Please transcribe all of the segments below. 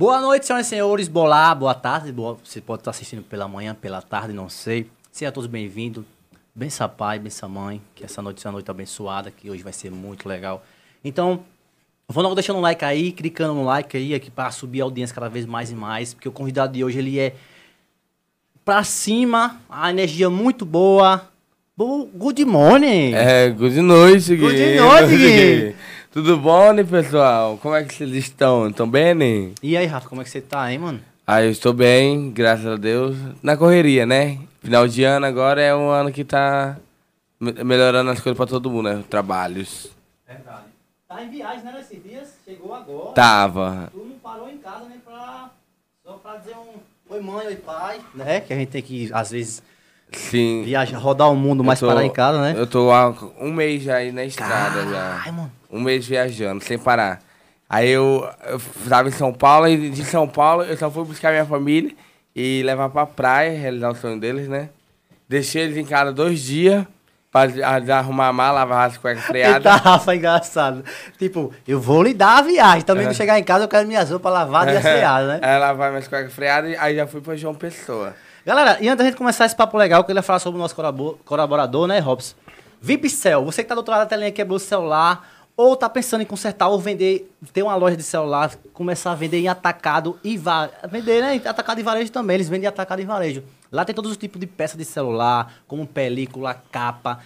Boa noite, senhoras e senhores. Boa, boa tarde. Boa, você pode estar assistindo pela manhã, pela tarde, não sei. Sejam todos bem-vindos. Bença pai, bença mãe. Que essa noite seja uma noite abençoada, que hoje vai ser muito legal. Então, vou logo deixando um like aí, clicando no like aí, aqui para subir a audiência cada vez mais e mais. Porque o convidado de hoje, ele é pra cima, a energia muito boa. Bo- Good morning. É, good noite, Gui. Good noite, Gui. Tudo bom, né, pessoal? Como é que vocês estão? Estão bem, né? E aí, Rafa, como é que você tá, hein, mano? Ah, eu estou bem, graças a Deus. Na correria, né? Final de ano agora é um ano que tá me- melhorando as coisas pra todo mundo, né? Trabalhos. Verdade. Tá em viagem, né, nesses dias? Chegou agora. Tava. Tu não parou em casa, né, pra... Só pra dizer um... Oi, mãe, oi, pai. Né? Que a gente tem que, às vezes, Sim. viajar, rodar o mundo, mas tô- parar em casa, né? Eu tô há um mês já aí na estrada já. Ai, mano. Um mês viajando, sem parar. Aí eu, eu tava em São Paulo e de São Paulo eu só fui buscar minha família e levar pra praia, realizar o sonho deles, né? Deixei eles em casa dois dias pra arrumar a mala, lavar as cuecas Eita, freadas. Rafa, engraçado. Tipo, eu vou lhe dar a viagem. Também não chegar em casa, eu quero minhas roupas lavadas e asseadas, né? É, lavar minhas cuecas freadas e aí já fui pra João Pessoa. Galera, e antes da gente começar esse papo legal, eu queria falar sobre o nosso colabo- colaborador, né, Robson? VIPCell, você que tá do outro lado da telinha, quebrou o celular, ou tá pensando em consertar ou vender, ter uma loja de celular, começar a vender em atacado e va vender, né, atacado e varejo também, eles vendem em atacado e varejo. Lá tem todos os tipos de peças de celular, como película, capa,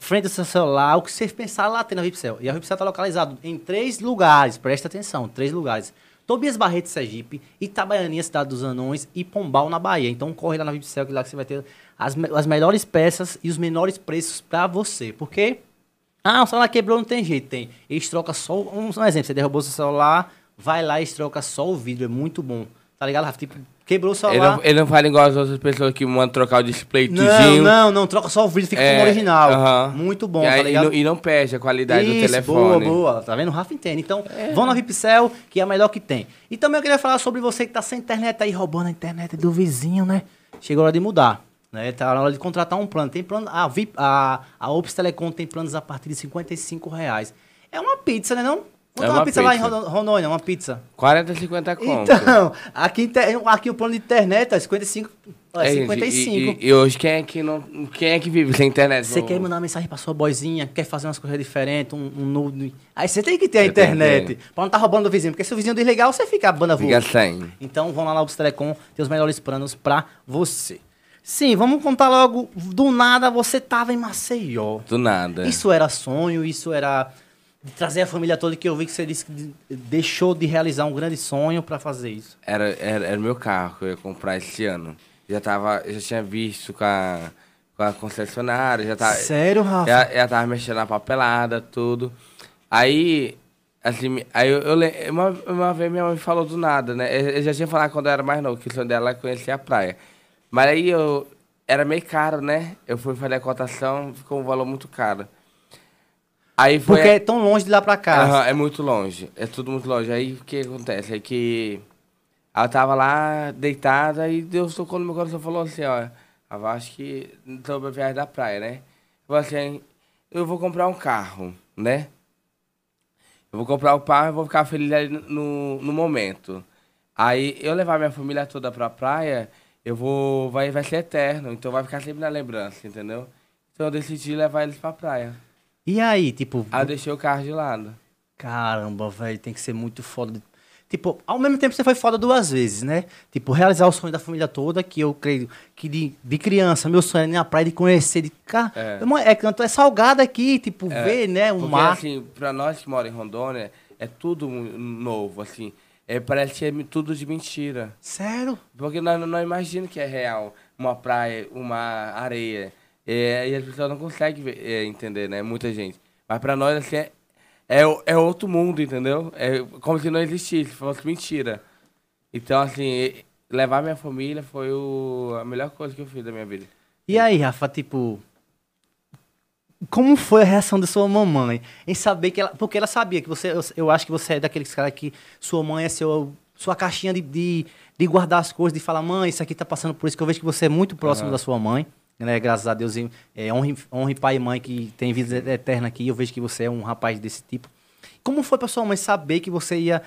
frente do seu celular, o que você pensar lá tem na VIPCell. E a VIPCell está localizado em três lugares, presta atenção, três lugares. Tobias Barreto, Sergipe, Itabaianinha, Cidade dos Anões e Pombal, na Bahia. Então corre lá na VIPCell, que lá que você vai ter as, as melhores peças e os menores preços para você. Porque, ah, o celular quebrou, não tem jeito, tem. Eles trocam só, um, um exemplo, você derrubou seu celular, vai lá e eles trocam só o vidro, é muito bom. Tá ligado, Rafa? Tipo, quebrou o Ele celular... não, ele não fala igual as outras pessoas que mandam trocar o display Não, tudinho. não, não, troca só o vidro, fica como original. aham. Muito bom, e, aí- tá e ligado? não, e não perde a qualidade do Isso, telefone. Boa, boa. Tá vendo? O Rafa entende. Então, vão na VIPCell, que é a melhor que tem. E também eu queria falar sobre você que tá sem internet aí, roubando a internet do vizinho, né? Chegou a hora de mudar. Né? Tá na hora de contratar um plano. Tem plano. A, VIP, a, a Ops Telecom tem planos a partir de 55 reais. É uma pizza, né? Não? Quanto é uma, uma pizza, lá em pizza. Rondônia? Uma pizza. 40, 50 conto. Então, aqui, aqui o plano de internet é 55. É, É, gente, 55. E, e- e hoje quem é que não. Quem é que vive sem internet? Você quer mandar uma mensagem pra sua boizinha, quer fazer umas coisas diferentes, um, um nude. Aí você tem que ter a internet. ter. Pra não estar roubando do vizinho. Porque se o vizinho desligar, você fica a banda Fica voa. sem. Então vão lá na Lobos Telecom, tem os melhores planos pra você. Sim, vamos contar logo. Do nada você tava em Maceió. Do nada. Isso era sonho, isso era de trazer a família toda, que eu vi que você disse que de- deixou de realizar um grande sonho pra fazer isso. Era, era, era meu carro que eu ia comprar esse ano. Já tava. Já tinha visto com a, com a concessionária, já tá. Sério, Rafa? Já, já tava mexendo na papelada, tudo. Aí, assim, aí eu, eu uma, uma vez minha mãe falou do nada, né? Eu, eu já tinha falado quando eu era mais novo, que o sonho dela era conhecer a praia. Mas aí eu. Era meio caro, né? Eu fui fazer a cotação, ficou um valor muito caro. Aí foi. Porque é tão longe de lá pra cá. Aham, é muito longe. É tudo muito longe. Aí o que acontece? É que ela tava lá deitada e Deus tocou no meu coração e falou assim, ó. Eu acho que sobre a viagem da praia, né? Falou assim, eu vou comprar um carro, né? Eu vou comprar o carro e vou ficar feliz ali no, no momento. Aí eu levar minha família toda pra praia, eu vou. Vai, vai ser eterno. Então vai ficar sempre na lembrança, entendeu? Então eu decidi levar eles pra praia. E aí, tipo, Aí eu deixei o carro de lado. Caramba, velho, tem que ser muito foda. Tipo, ao mesmo tempo você foi foda duas vezes, né? Tipo, realizar o sonho da família toda, que eu creio que de, de criança, meu sonho era ir na praia de conhecer, de cá. É. É, é canto, é salgado aqui, tipo, ver, né, o Porque, mar. assim, pra nós que moramos em Rondônia, é tudo novo, assim. É, parece que é tudo de mentira. Sério? Porque nós não imaginamos que é real uma praia, uma areia. É, e as pessoas não conseguem ver- é, entender, né? Muita gente. Mas pra nós, assim, é, é, é outro mundo, entendeu? É como se não existisse, fosse mentira. Então, assim, levar minha família foi o, a melhor coisa que eu fiz da minha vida. E aí, Rafa, tipo. Como foi a reação da sua mamãe em saber que ela. Porque ela sabia que você. Eu, eu acho que você é daqueles caras que sua mãe é seu, sua caixinha de, de, de guardar as coisas, de falar, mãe, isso aqui tá passando por isso, que eu vejo que você é muito próximo Aham. da sua mãe. Né? Graças a Deus, é, honre, honre pai e mãe que tem vida eterna aqui. Eu vejo que você é um rapaz desse tipo. Como foi pra sua mãe saber que você ia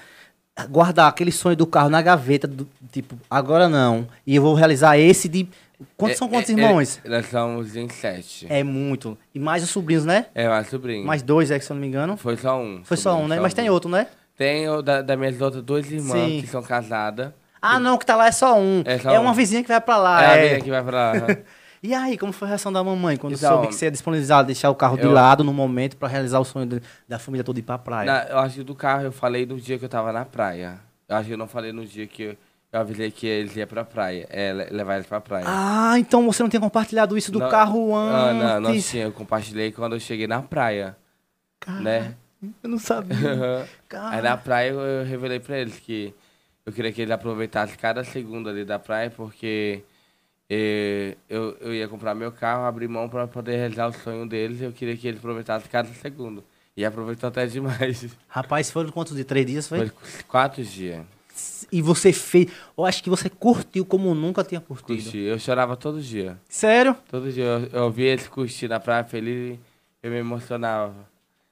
guardar aquele sonho do carro na gaveta, do, tipo, agora não. E eu vou realizar esse de. Quantos são quantos É, é, irmãos? é, nós somos em sete. É muito. E mais os sobrinhos, né? É, mais sobrinho. Mais dois, é, que se eu não me engano. Foi só um. Foi só um, né? Mas tem outro, né? Tem o da, das minhas outras duas irmãs Sim. que são casadas. Ah, não, que tá lá é só um. É É, só uma um. vizinha que vai pra lá. é a é. minha que vai pra lá. E aí, como foi a reação da mamãe quando Então, soube que você ia disponibilizar, deixar o carro de eu- lado no momento pra realizar o sonho de- da família toda ir pra praia? Na- eu acho que do carro eu falei no dia que eu tava na praia. Eu acho que eu não falei no dia que eu, eu avisei que eles iam pra praia. É, le- levar eles pra praia. Ah, então você não tinha compartilhado isso do Não- carro Ah, antes. não, não tinha. Eu compartilhei quando eu cheguei na praia, Cara, né? Eu não sabia. Cara. Aí na praia eu, eu revelei pra eles que eu queria que eles aproveitassem cada segundo ali da praia, porque eh, eu, eu ia comprar meu carro, abrir mão pra poder realizar o sonho deles. Eu queria que eles aproveitassem cada segundo. E aproveitou até demais. Rapaz, foram quantos de três dias, foi? Foi quatro dias. E você fez. Eu acho que você curtiu como nunca tinha curtido. Curti. Eu chorava todo dia. Sério? Todo dia eu, eu via eles curtir na praia feliz e eu me emocionava.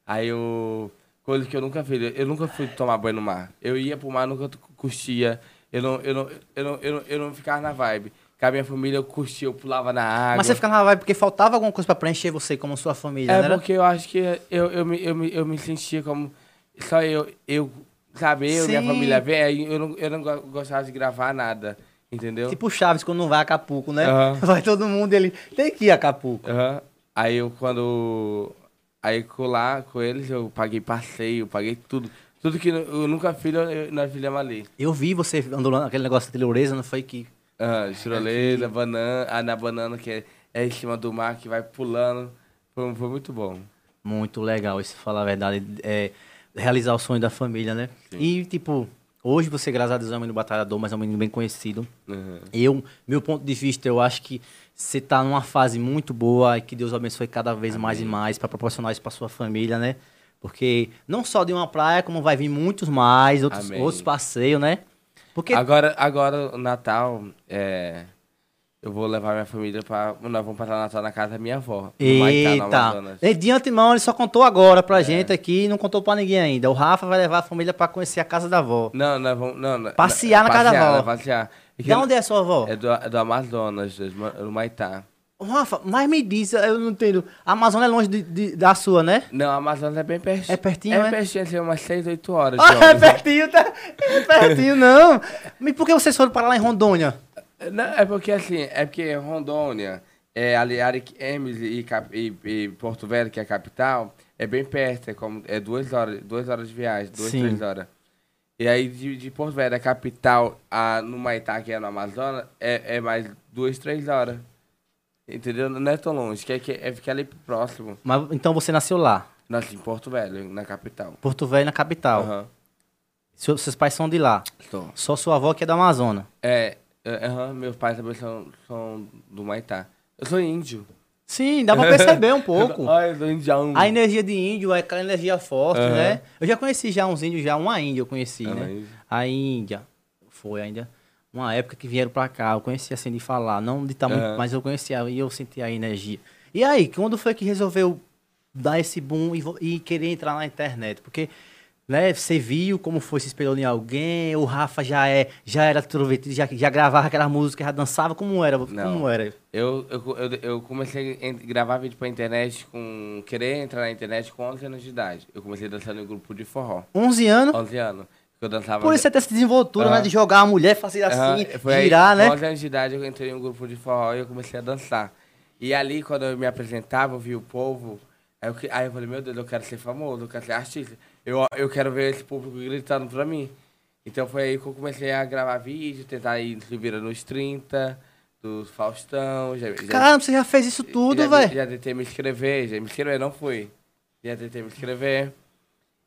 Aí eu. Coisa que eu nunca fiz. Eu nunca fui tomar banho no mar. Eu ia pro mar, nunca curtia. Eu não, eu não, eu não, eu não, eu não ficava na vibe. Com a minha família eu curtia, eu pulava na água. Mas você ficava na vibe porque faltava alguma coisa pra preencher você como sua família, É né? porque eu acho que eu, eu, me, eu, me, eu me sentia como. Só eu, eu sabe, eu e minha Sim. família aí eu não, eu não go- gostava de gravar nada. Entendeu? Tipo Chaves quando não vai a Acapulco, né? Aham. Vai todo mundo ele tem que ir a Acapulco. Aham. Aí eu quando. Aí com lá com eles eu paguei passeio, paguei tudo. Tudo que eu nunca fiz, eu- eu- nós fizemos ali. Eu vi você andando lá naquele negócio de tirolesa, não foi que Ah, tirolesa, banana, ah, na banana que é, é em cima do mar, que vai pulando. Foi, foi muito bom. muito legal isso, falar a verdade, é realizar o sonho da família, né? E tipo, hoje você graças a Deus é um menino batalhador, mas é um menino bem conhecido. Uhum. Eu, meu ponto de vista, eu acho que você tá numa fase muito boa e que Deus abençoe cada vez mais e mais para proporcionar isso para sua família, né? Porque não só de uma praia, como vai vir muitos mais, outros, Amém. outros passeios, né? Porque Agora, agora, o Natal, é, eu vou levar minha família pra. Nós vamos passar Natal na casa da minha avó. no Maitá, no Eita! E de antemão, ele só contou agora É. pra gente aqui e não contou pra ninguém ainda. O Rafa vai levar a família pra conhecer a casa da avó. Não, nós vamos. Não, não, Passear na casa da avó. né, Passear. De onde é a sua avó? É do, é do Amazonas, do, Maitá. Rafa, mas me diz, eu não entendo. A Amazônia é longe de- de- da sua, né? Não, a Amazonas é bem pertinho. É pertinho, É é? pertinho, assim, umas 6, 8 horas. Ah, é pertinho, tá? É pertinho, não. Mas por que vocês foram para lá em Rondônia? Não, é porque assim, é porque Rondônia, é, ali Ariquemes e, e, e Porto Velho, que é a capital, é bem perto, é, como, é duas horas, duas horas de viagem, duas, Sim. três horas. E aí de, de Porto Velho, a capital, a, no Maitá, que é no Amazonas, é, é mais duas, três horas. Entendeu? Não é tão longe, que é, que é ficar ali próximo. Mas, então você nasceu lá, Nasci em Porto Velho, na capital. Porto Velho, na capital. Aham. Seu- seus pais são de lá. Estou. Só sua avó que é da Amazônia. É, aham, meus pais também são, são do Maitá. Eu sou índio. Sim, dá pra perceber um pouco. Eu sou. A energia de índio é aquela energia forte, Aham. né? Eu já conheci já uns índios, já uma índia eu conheci, Ah, né? mas- A Índia. Foi ainda uma época que vieram pra cá. Eu conheci assim de falar, não de tamanho, Aham. mas eu conhecia e eu senti a energia. E aí, quando foi que resolveu dar esse boom e, vo- e querer entrar na internet? Porque né, você viu como foi, se espelhou em alguém, o Rafa já é, já era introvertido, já, já gravava aquela música, já dançava, como era? Como Não. era? Eu, eu, eu, eu comecei a gravar vídeo pra internet com. Querer entrar na internet com 11 anos de idade. Eu comecei dançando em grupo de forró. 11 anos, 11 anos. Eu dançava. por isso você tem essa desenvoltura, né, Aham. de jogar a mulher, fazer assim, Aham, foi aí, girar, né? Com 11 anos de idade eu entrei em um grupo de forró e eu comecei a dançar. E ali, quando eu me apresentava, eu vi o povo. Aí eu, aí eu falei, meu Deus, eu quero ser famoso, eu quero ser artista. Eu, eu quero ver esse público gritando pra mim. Então foi aí que eu comecei a gravar vídeo, tentar ir se vira nos 30, do Faustão. Já, já, Caramba, você já fez isso tudo, velho. Já tentei me inscrever, já me inscrever, não fui. Já tentei me inscrever.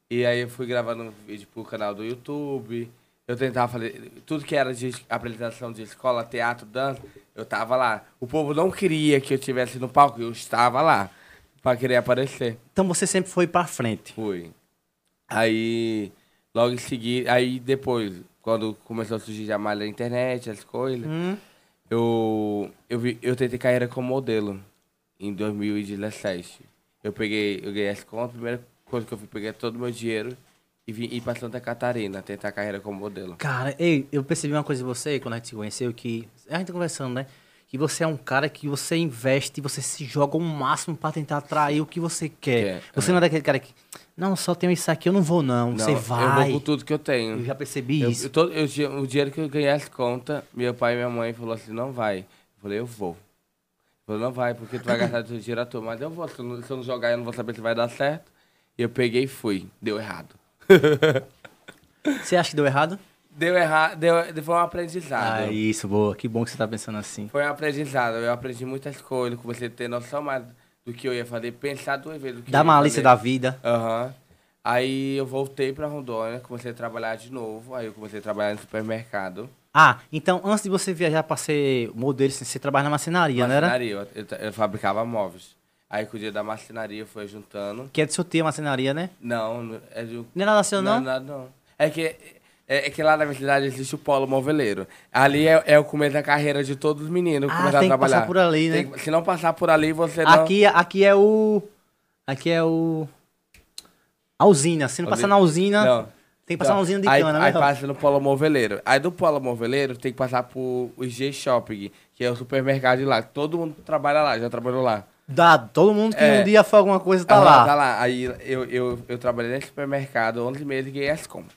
E aí eu fui gravando um vídeo pro canal do YouTube. Eu tentava fazer tudo que era de apresentação de escola, teatro, dança, eu tava lá. O povo não queria que eu estivesse no palco, eu estava lá pra querer aparecer. Então você sempre foi pra frente. Fui. Aí, logo em seguida, aí depois, quando começou a surgir a malha na internet, as coisas, Hum. eu, eu, vi, eu tentei carreira como modelo em 2017. Eu peguei, eu ganhei as contas, a primeira coisa que eu fui pegar todo o meu dinheiro e vim ir pra Santa Catarina tentar carreira como modelo. Cara, ei, eu percebi uma coisa em você quando a gente se conheceu, que. A gente tá conversando, né? Que você é um cara que você investe, você se joga o máximo pra tentar atrair o que você quer. Você não é daquele cara que. Não, só tenho isso aqui, eu não vou, não. você Não, Eu vai. vou com tudo que eu tenho. Eu já percebi Eu- isso. eu todo- eu o dinheiro que eu ganhei as contas, meu pai e minha mãe falou assim, não vai. Eu falei, eu vou. Eu falei, não vai, porque tu vai gastar teu dinheiro à toa. Mas eu vou, se eu, não, se eu não jogar, eu não vou saber se vai dar certo. E eu peguei e fui. Deu errado. Você acha que deu errado? Deu errado, deu, foi um aprendizado. Ah, isso, boa. Que bom que você tá pensando assim. Foi um aprendizado. Eu aprendi muitas coisas, comecei a ter noção mais do que eu ia fazer, pensar duas vezes. do que Dá eu ia malícia fazer. da vida. Aham. Aí eu voltei pra Rondônia, comecei a trabalhar de novo. Aí eu comecei a trabalhar no supermercado. Ah, então antes de você viajar pra ser modelo, você trabalha na marcenaria, né? era? Marcenaria, eu, eu, eu fabricava móveis. Aí com o dia da marcenaria foi juntando. Que é do seu tio a marcenaria, né? Não, é de. Não era nacional, Não, não, não. É que, é, é que lá na minha cidade existe o polo moveleiro. Ali é, é o começo da carreira de todos os meninos que Ah, começaram tem que a trabalhar. passar por ali, né? Tem que- se não passar por ali, você não. Aqui, aqui é o. Aqui é o. A usina. Se não passar na usina, Não. tem que passar na usina de aí, cana, Aí né? passa no polo moveleiro. Aí do polo moveleiro tem que passar por o G Shopping, que é o supermercado de lá. Todo mundo trabalha lá, já trabalhou lá. Dá, todo mundo que É. um dia foi alguma coisa tá Aham, lá. Tá lá. Aí eu, eu, eu trabalhei nesse supermercado 11 meses e ganhei as contas.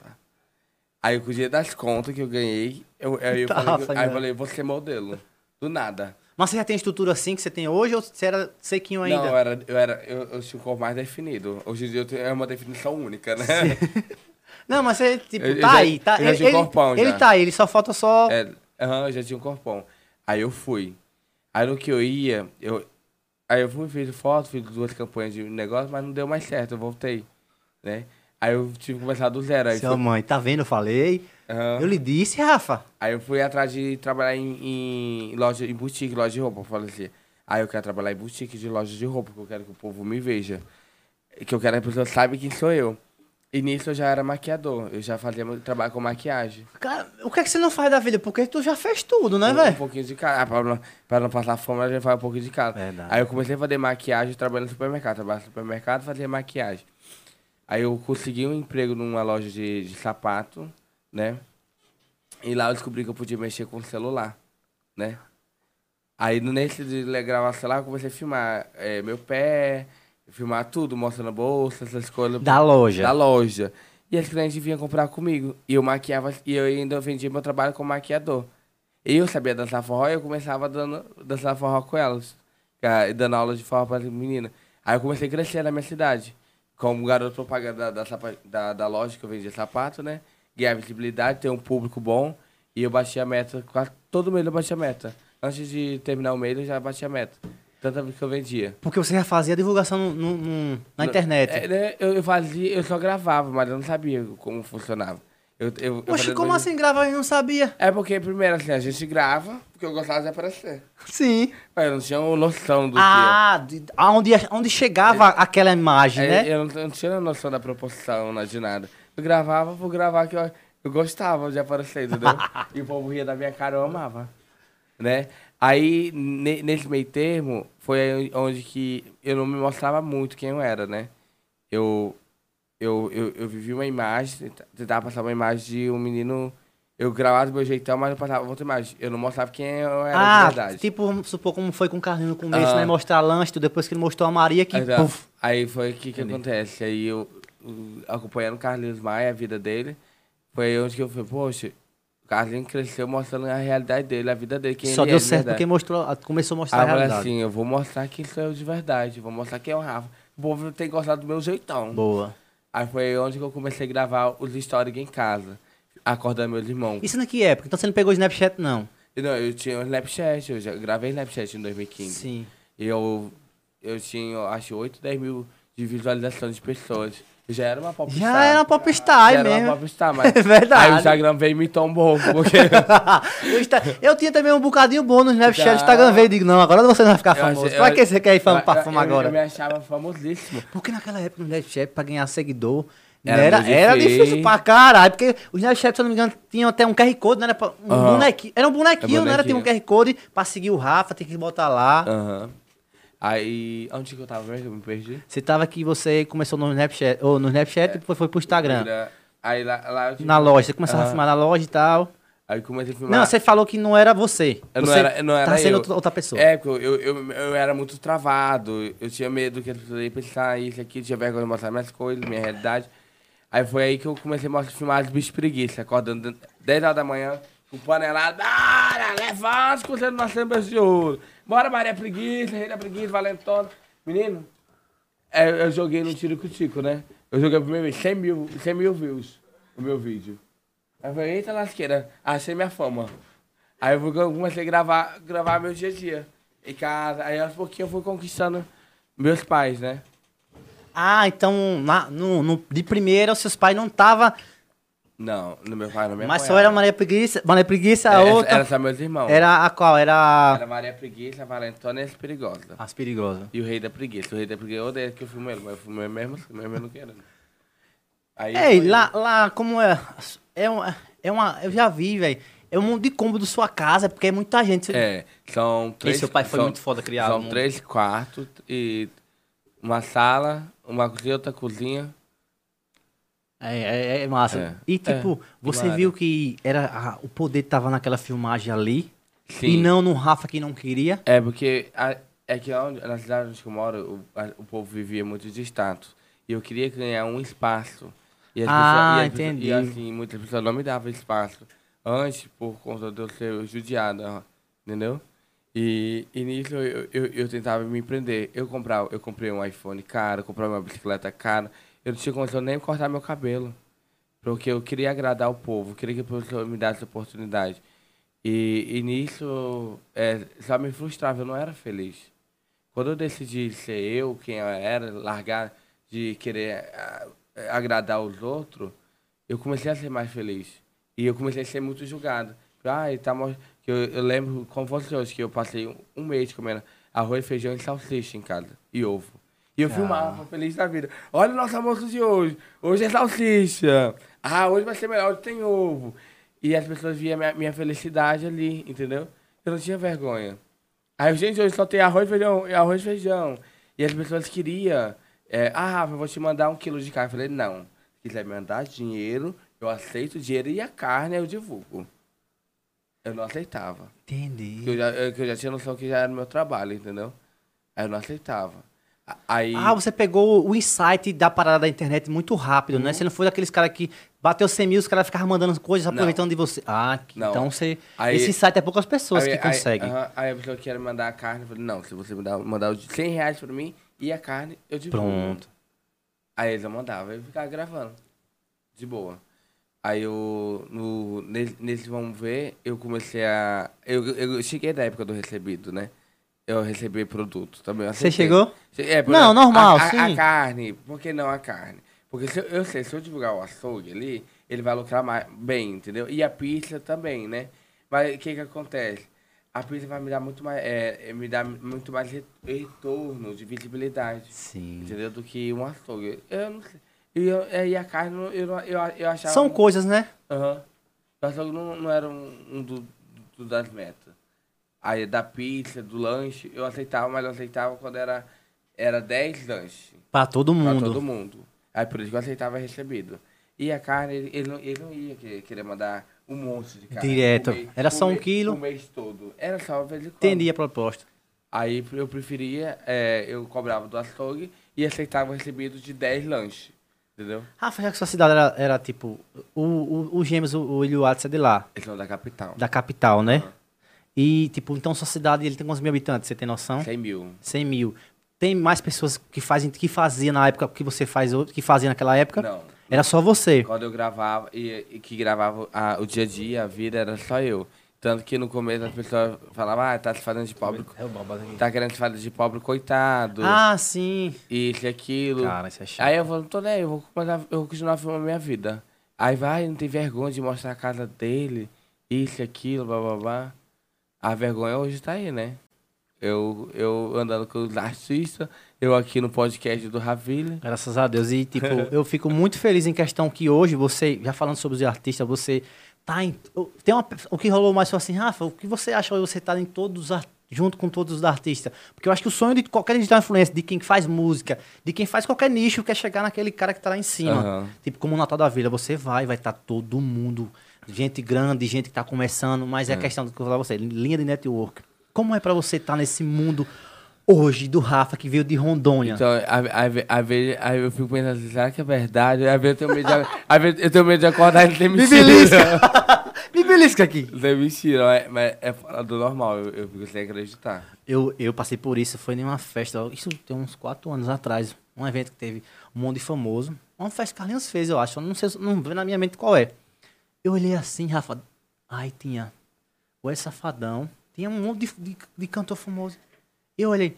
Aí com o dia das contas que eu ganhei, eu, eu, eu Tá, falei, aí eu falei, vou ser modelo. Do nada. Mas você já tem estrutura assim que você tem hoje ou você era sequinho ainda? Não, eu era, eu, era, eu, eu tinha um corpo mais definido. Hoje em dia eu tenho, é uma definição única, né? Não, mas você, tipo, Eu- tá já- aí, tá eu já ele, tinha ele, corpão, ele já. tá aí, ele só falta só. É, aham, eu já tinha um corpão. Aí eu fui. Aí no que eu ia, eu. Aí eu fui, fiz foto, fiz duas campanhas de negócio, mas não deu mais certo, eu voltei. Né? Aí eu tive que começar do zero. Aí, Sua fui, mãe, tá vendo? Eu falei. aham. Eu lhe disse, Rafa. aí eu fui atrás de trabalhar em, em loja, em boutique, loja de roupa. Eu falei assim, aí eu quero trabalhar em boutique de loja de roupa, porque eu quero que o povo me veja. Que eu quero que a pessoa saiba quem sou eu. E nisso eu já era maquiador, eu já fazia trabalho com maquiagem. Cara, o que é que você não faz da vida? Porque tu já fez tudo, né, Um- Um velho? pouquinho de casa. Ah, pra, não, pra não passar fome, a gente faz um pouquinho de casa. Verdade. Aí eu comecei a fazer maquiagem trabalhando no supermercado. Trabalhava no supermercado e fazia maquiagem. Aí eu consegui um emprego numa loja de, de sapato, né? E lá eu descobri que eu podia mexer com o celular, né? Aí nesse de gravar celular eu comecei a filmar eh, meu pé, filmar tudo, mostrando a bolsa, essas coisas. Da loja. Da loja. E as clientes vinham comprar comigo. E eu maquiava, e eu ainda vendia meu trabalho como maquiador. E eu sabia dançar forró e eu começava dando, dançar forró com elas. Dando aula de forró para as meninas. Aí eu comecei a crescer na minha cidade. Como garoto propaganda da, da, da, da loja que eu vendia sapato, né? Ganhar visibilidade, ter um público bom. E eu bati a meta, quase todo mês eu bati a meta. Antes de terminar o mês eu já bati a meta. Tanta vez que eu vendia. Porque você já fazia divulgação no- no- no- na internet. É, né, eu, eu fazia, eu só gravava, mas eu não sabia como funcionava. Eu, eu, eu Poxa, fazia como dois- assim gravar e não sabia? É porque, primeiro, assim, a gente grava, porque eu gostava de aparecer. Sim. Mas eu não tinha noção do Ah, de, aonde, aonde chegava aquela que imagem, é. né? Eu, não, eu não tinha noção da proporção, não, de nada. Eu gravava por gravar que eu, eu gostava de aparecer, entendeu? e o povo ria da minha cara, eu amava. Né? Aí, ne- nesse meio termo, foi onde que eu não me mostrava muito quem eu era, né? Eu, eu, eu, eu vivi uma imagem, tenta- tentava passar uma imagem de um menino... Eu gravava do meu jeitão, mas eu passava outra imagem. Eu não mostrava quem eu era de Ah, verdade. tipo, supor como foi com o Carlinhos no começo, Ah. né? Mostrar lanche, depois que ele mostrou a Maria, que Exato. puf, Aí foi o que, que Entendi. acontece. Aí eu, acompanhando o Carlinhos Maia, a vida dele, foi aí onde que eu falei, poxa, o Carlinhos cresceu mostrando a realidade dele, a vida dele, quem só ele deu é de certo porque mostrou, começou a mostrar Aí a realidade. assim, eu vou mostrar quem sou eu de verdade, vou mostrar quem é o Rafa. O povo tem gostado do meu jeitão. Boa. Aí foi onde que eu comecei a gravar os stories em casa, acordando meus irmãos. Isso na que época? Então você não pegou o Snapchat, não. Não, eu tinha o Snapchat, eu já gravei Snapchat em 2015. Sim. E eu, eu tinha, acho, 8, 10 mil de visualização de pessoas. Eu já era uma popstar. Já era uma popstar Já era mesmo. uma popstar, mas... É verdade. Aí o Instagram veio e me tombou, porque... eu, eu tinha também um bocadinho bom no Snapchat, o Instagram veio e digo, não, agora você não vai ficar Eu famoso. achei- Pra eu- que você quer ir fama, pra eu- fama eu- agora? Eu me achava famosíssimo. Porque naquela época no Snapchat, pra ganhar seguidor, Era era, muito era difícil. difícil pra caralho. Porque o Snapchat, se eu não me engano, tinha até um QR Code, né? Era um Aham. bonequinho. Era um bonequinho, É não era? Tinha um bonequinho. QR Code pra seguir o Rafa, tem que botar lá. Aham. Aí, onde que eu tava mesmo? Eu me perdi. Você tava aqui, você começou no Snapchat, ou no Snapchat e depois foi pro Instagram. Aí lá, lá eu Na loja, você começava a filmar na loja e tal. Aí comecei a filmar. Não, você falou que não era você. Eu não você era- não era tava sendo eu. outra- pessoa. É, porque eu, eu, eu era muito travado, eu tinha medo que as pessoas iam pensar isso aqui, eu tinha vergonha de mostrar minhas coisas, minha realidade. Aí foi aí que eu comecei a mostrar, filmar os bichos preguiça, acordando 10 horas da manhã, com panelada, bora, levanta, com você não nasceu de ouro. Bora, Maria Preguiça, Rei da Preguiça, Valentona. Menino, é, eu joguei no tiro com o né? Eu joguei a primeira vez 100 mil, 100 mil views o meu vídeo. Aí eu falei, eita lasqueira, achei minha fama. Aí eu comecei a gravar, gravar meu dia a dia. Em casa, aí aos pouquinhos eu fui conquistando meus pais, né? Ah, então na- no, no- de primeira os seus pais não estavam. Não, no meu pai não me Mas só apoiava. era Maria Preguiça, Maria Preguiça, a É, outra. era só meus irmãos. Era a qual? Era. Era Maria Preguiça, Valentona e as Perigosas. As perigosas. E o Rei da Preguiça. O Rei da Preguiça, eu odeio que eu filmei ele, mas eu filmei mesmo, assim, mesmo eu não querendo. Aí Ei, lá, lá, como é. É uma. É uma eu já vi, velho. É um monte de combo da sua casa, porque é muita gente. Você- É, são três... seu pai foi são- muito foda criado, São mano. três quartos e uma sala, uma cozinha, outra cozinha. É, é, é massa. É. E tipo, É, você claro. viu que era a- o poder tava naquela filmagem ali Sim. e não no Rafa que não queria. É, porque a- é que onde, na cidade onde eu moro, o, a- o povo vivia muito de status. E eu queria ganhar um espaço. E as Ah, pessoas, e as pessoas- entendi. E assim, muitas pessoas não me davam espaço. Antes, por conta de eu ser judiada, entendeu? E, e nisso eu, eu, eu tentava me empreender. Eu comprava, eu comprei um iPhone caro, comprei uma bicicleta cara. Eu não tinha condição nem cortar meu cabelo. Porque eu queria agradar o povo, queria que a pessoa me desse oportunidade. E, e nisso, é, só me frustrava, eu não era feliz. Quando eu decidi ser eu quem eu era, largar de querer agradar os outros, eu comecei a ser mais feliz. E eu comecei a ser muito julgado. Ah, tá mo- que eu, eu lembro como fosse hoje, que eu passei um mês comendo arroz, feijão e salsicha em casa. E ovo. E eu filmava, feliz da vida. Olha o nosso almoço de hoje. Hoje é salsicha. Ah, hoje vai ser melhor, hoje tem ovo. E as pessoas viam minha, minha felicidade ali, entendeu? Eu não tinha vergonha. Aí, gente, hoje só tem arroz, feijão, e arroz e feijão. E as pessoas queriam. É, ah, Rafa, eu vou te mandar um quilo de carne. Eu falei, não. Se quiser me mandar dinheiro, eu aceito o dinheiro e a carne eu divulgo. Eu não aceitava. Entendi. Porque eu já, eu, que eu já tinha noção que já era meu trabalho, entendeu? Aí eu não aceitava. Aí. Ah, você pegou o insight da parada da internet muito rápido, Uhum. né? Você não foi daqueles caras que bateu 100 mil, os caras ficavam mandando coisas, aproveitando de você. Ah, Não. então você. Aí- esse insight é poucas pessoas aí, que conseguem. Aí, aham, aí a pessoa quer mandar a carne, eu falei, não, se você dá, mandar os 100 reais pra mim e a carne, eu divulgo. Pronto. Aí eles eu mandava, eu ficava gravando. De boa. Aí eu, no, nesse, nesse vamos ver, eu comecei a. Eu, eu cheguei da época do recebido, né? Eu recebi produto também. Você chegou? Che- É, Não, exemplo, normal, a, a, sim. A carne, por que não a carne? Porque se eu, eu sei, se eu divulgar o açougue ali, ele vai lucrar mais, bem, entendeu? E a pizza também, né? Mas o que que acontece? A pizza vai me dar muito mais, é, é, me dar muito mais re- retorno de visibilidade, Sim. entendeu? Do que um açougue. Eu não sei. E, eu, é, e a carne, eu, eu, eu, achava... São coisas, né? Aham. O açougue não, não era um, um do, do- das metas. Aí da pizza, do lanche, eu aceitava, mas eu aceitava quando era, era 10 lanches Pra todo pra mundo. todo mundo. Aí por isso que eu aceitava recebido. E a carne, ele, ele, não, ele não ia que- querer mandar um monte de carne. Direto. mês- Era só um mês- quilo. O mês todo. Era só uma vez de. Entendi a proposta. Aí eu preferia, é, eu cobrava do açougue e aceitava o recebido de 10 lanches. Entendeu? Rafa, já que sua cidade era, era tipo. O, o, o Gêmeos, o, o Ilho Watts é de lá, Eles são da capital. da capital, né? Aham. E, tipo, então sua cidade ele tem quantos mil habitantes? Você tem noção? 100 mil. 100 mil. Tem mais pessoas que fazem, que faziam na época que você faz que fazia naquela época? Não. Era só você. Quando eu gravava, e, e que gravava a- o dia a dia, a vida, era só eu. Tanto que no começo as pessoas falavam, ah, tá se fazendo de pobre. É. Tá querendo se fazer de pobre coitado. Ah, sim. Isso e aquilo. Cara, isso é chato. Aí eu falo, tô nem, aí, eu vou, começar, eu vou continuar filmando a minha vida. Aí vai, não tem vergonha de mostrar a casa dele, isso e aquilo, blá blá blá. A vergonha hoje tá aí, né? Eu, eu andando com os artistas, eu aqui no podcast do Ravile. Graças a Deus. E, tipo, eu fico muito feliz em questão que hoje você, já falando sobre os artistas, você tá em. Tem uma, o que rolou mais foi assim, Rafa, o que você acha hoje você tá em todos os junto com todos os artistas? Porque eu acho que o sonho de qualquer digital influencer, de quem faz música, de quem faz qualquer nicho, quer chegar naquele cara que tá lá em cima. Aham. Tipo, como o Natal da Vila, você vai, vai estar todo mundo, gente grande, gente que tá começando, mas é a questão do que eu falar pra você, linha de network. Como é pra você estar nesse mundo hoje do Rafa que veio de Rondônia? Então, às ve- às vezes eu fico pensando assim, será que é verdade? Às vezes eu tenho medo de, vezes eu tenho medo de acordar e ter Me mentira. belisca! Me belisca aqui! Não é mentira, mas, é fora do normal, eu, eu fico sem acreditar. Eu, eu passei por isso, foi em uma festa, isso tem uns quatro anos atrás, um evento que teve um monte de famoso. Uma festa que Carlinhos fez, eu acho. Eu não sei, não veio na minha mente qual é. Eu olhei assim, Rafa. Ai, tinha o El Safadão, tinha um monte de, de, de cantor famoso. Eu olhei,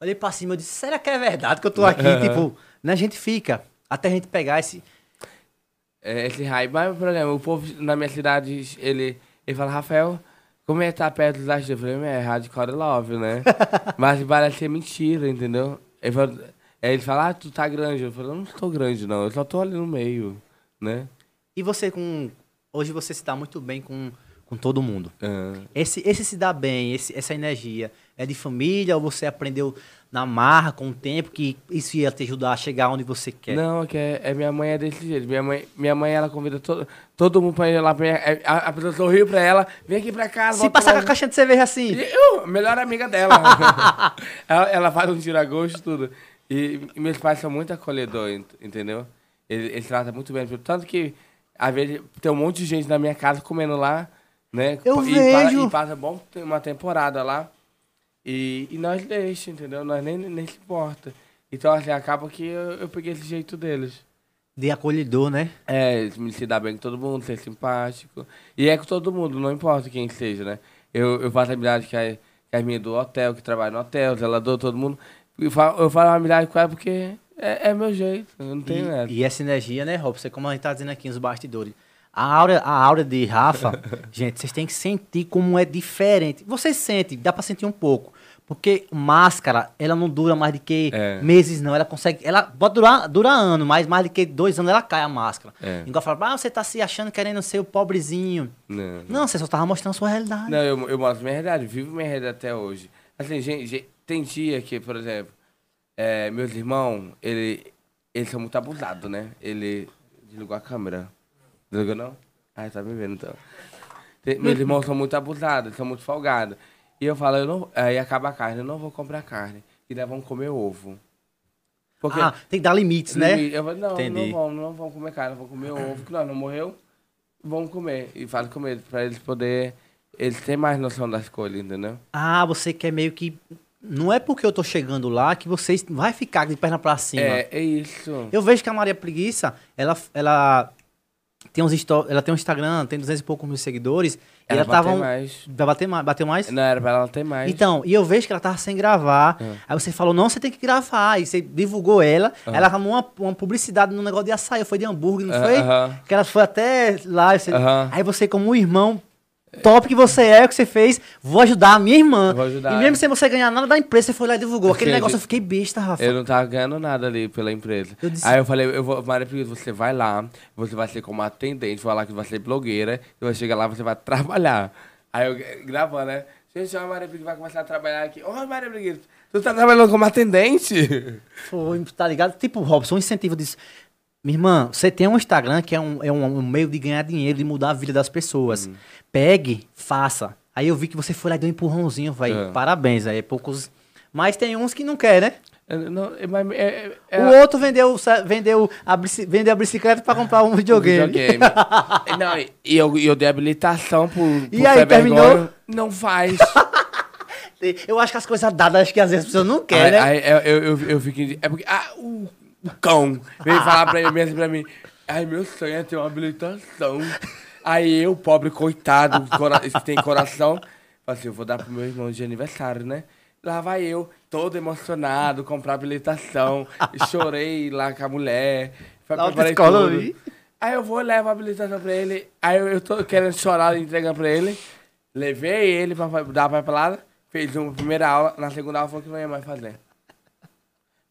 olhei pra cima, eu disse, será que é verdade que eu tô aqui? tipo, né, a gente fica, até a gente pegar esse. É, esse hype, mas o problema, o povo na minha cidade, ele, ele fala, Rafael, como é que tá perto dos artistas? Eu falei, é hardcore love, né? mas parece ser mentira, entendeu? Ele fala, ele fala, ah, tu tá grande. Eu eu não estou grande, não, eu só tô ali no meio, né? E você com. Hoje você se dá muito bem com, com todo mundo. Ah, Esse, esse se dá bem, esse, essa energia, é de família ou você aprendeu na marra, com o tempo, que isso ia te ajudar a chegar onde você quer? Não, é que é, é minha mãe é desse jeito. Minha mãe, minha mãe ela convida todo, todo mundo pra ir lá. Pra minha, é, a, a pessoa sorriu pra ela, vem aqui pra casa. Se passar com a caixinha de cerveja assim. E eu, melhor amiga dela. ela, ela faz um tira-gosto tudo. E, e meus pais são muito acolhedores, ent- entendeu? Eles, eles tratam muito bem. Tanto que, às vezes, tem um monte de gente na minha casa comendo lá, né? Eu e, vejo. e passa bom tem uma temporada lá. E, e nós deixamos, entendeu? Nós nem, nem se importa. Então, assim, acaba que eu, eu peguei esse jeito deles. De acolhedor, né? É, se dar bem com todo mundo, ser simpático. E é com todo mundo, não importa quem seja, né? Eu, eu faço amizade com a, com a minha do hotel, que trabalha no hotel, zelador, todo mundo. Eu falo, eu falo amizade com ela porque é, é meu jeito, eu não tenho nada. E, essa energia, né, Robson? Como a gente tá dizendo aqui nos bastidores. A aura, a aura de Rafa, gente, vocês têm que sentir como é diferente. Vocês sentem, dá pra sentir um pouco. Porque máscara, ela não dura mais do que É. meses, não. Ela consegue. Ela pode durar, durar ano, mas mais do que dois anos ela cai a máscara. É. Igual fala, ah, você tá se achando querendo ser o pobrezinho. Não, Não, você só tava mostrando a sua realidade. não eu, eu mostro minha realidade, vivo minha realidade até hoje. Assim, gente, gente, tem dia que, por exemplo, é, meus irmãos, ele, eles são muito abusados, né? Ele desligou a câmera. Desligou não? Ah, tá me vendo então. Tem- meus irmãos são muito abusados, são muito folgados. E eu falo, eu não, aí acaba a carne, eu não vou comprar carne. E daí vamos comer ovo. Porque Ah, tem que dar limites, né? eu falo, não, Entendi. não vamos, não vamos comer carne, vamos comer ovo, que nós não morreu, vamos comer. E falo com eles, pra eles poderem, eles terem mais noção da escolha, entendeu? Ah, você quer meio que. Não é porque eu tô chegando lá que vocês vai ficar de perna pra cima. É, é isso. Eu vejo que a Maria Preguiça, ela, ela tem uns ela tem um Instagram, tem 200 e poucos mil seguidores. Ela ela tava. um- mais. Vai bater mais? Bateu mais? Não era pra ela ter mais. Então, e eu vejo que ela tava sem gravar. É. Aí você falou, não, você tem que gravar. E você divulgou ela. Ela arrumou uma, uma publicidade no negócio de açaí. Foi de hambúrguer, não Ah, foi? Que ela foi até lá. Você... Aí você, como irmão top que você é, o que você fez, vou ajudar a minha irmã. Vou ajudar. E mesmo sem você ganhar nada da empresa, você foi lá e divulgou. Aquele negócio, eu fiquei besta, Rafa. Eu não tava ganhando nada ali pela empresa. Eu disse- Aí eu falei, eu vou, Maria Preguiça, você vai lá, você vai ser como atendente, falar que vai ser blogueira, e vai chegar lá, você vai trabalhar. Aí eu gra- gravando, né? Gente, ó, a Maria Preguiça vai começar a trabalhar aqui. Ô, Maria Preguiça, tu tá trabalhando como atendente? Foi, tá ligado? Tipo, Robson, um incentivo disso. Minha irmã, você tem um Instagram que é um, é um, um meio de ganhar dinheiro, de mudar a vida das pessoas. Uhum. Pegue, faça. Aí eu vi que você foi lá e deu um empurrãozinho, vai. É. Parabéns, aí é poucos. Mas tem uns que não quer, né? Eu Não, é- é, é, é- O outro vendeu, vendeu, a, vendeu a bicicleta pra comprar um videogame. videogame. E não, e eu, eu dei habilitação por, por E aí, terminou? vergonha. Não faz. Eu acho que as coisas dadas, acho que às vezes as pessoas não aí, querem, né? aí eu, eu, eu, eu fico. É porque. Ah, o cão veio falar pra mim, assim pra mim. Ai, meu sonho é ter uma habilitação. Aí eu, pobre coitado, cora- que tem coração, falei assim, eu vou dar pro meu irmão de aniversário, né? Lá vai eu, todo emocionado, comprar habilitação. Chorei lá com a mulher. Preparei eu tudo. Aí eu vou, levo a habilitação pra ele. Aí eu, eu tô querendo chorar, entregando pra ele. Levei ele pra dar pra pelada. Fez uma primeira aula, na segunda aula falou que não ia mais fazer.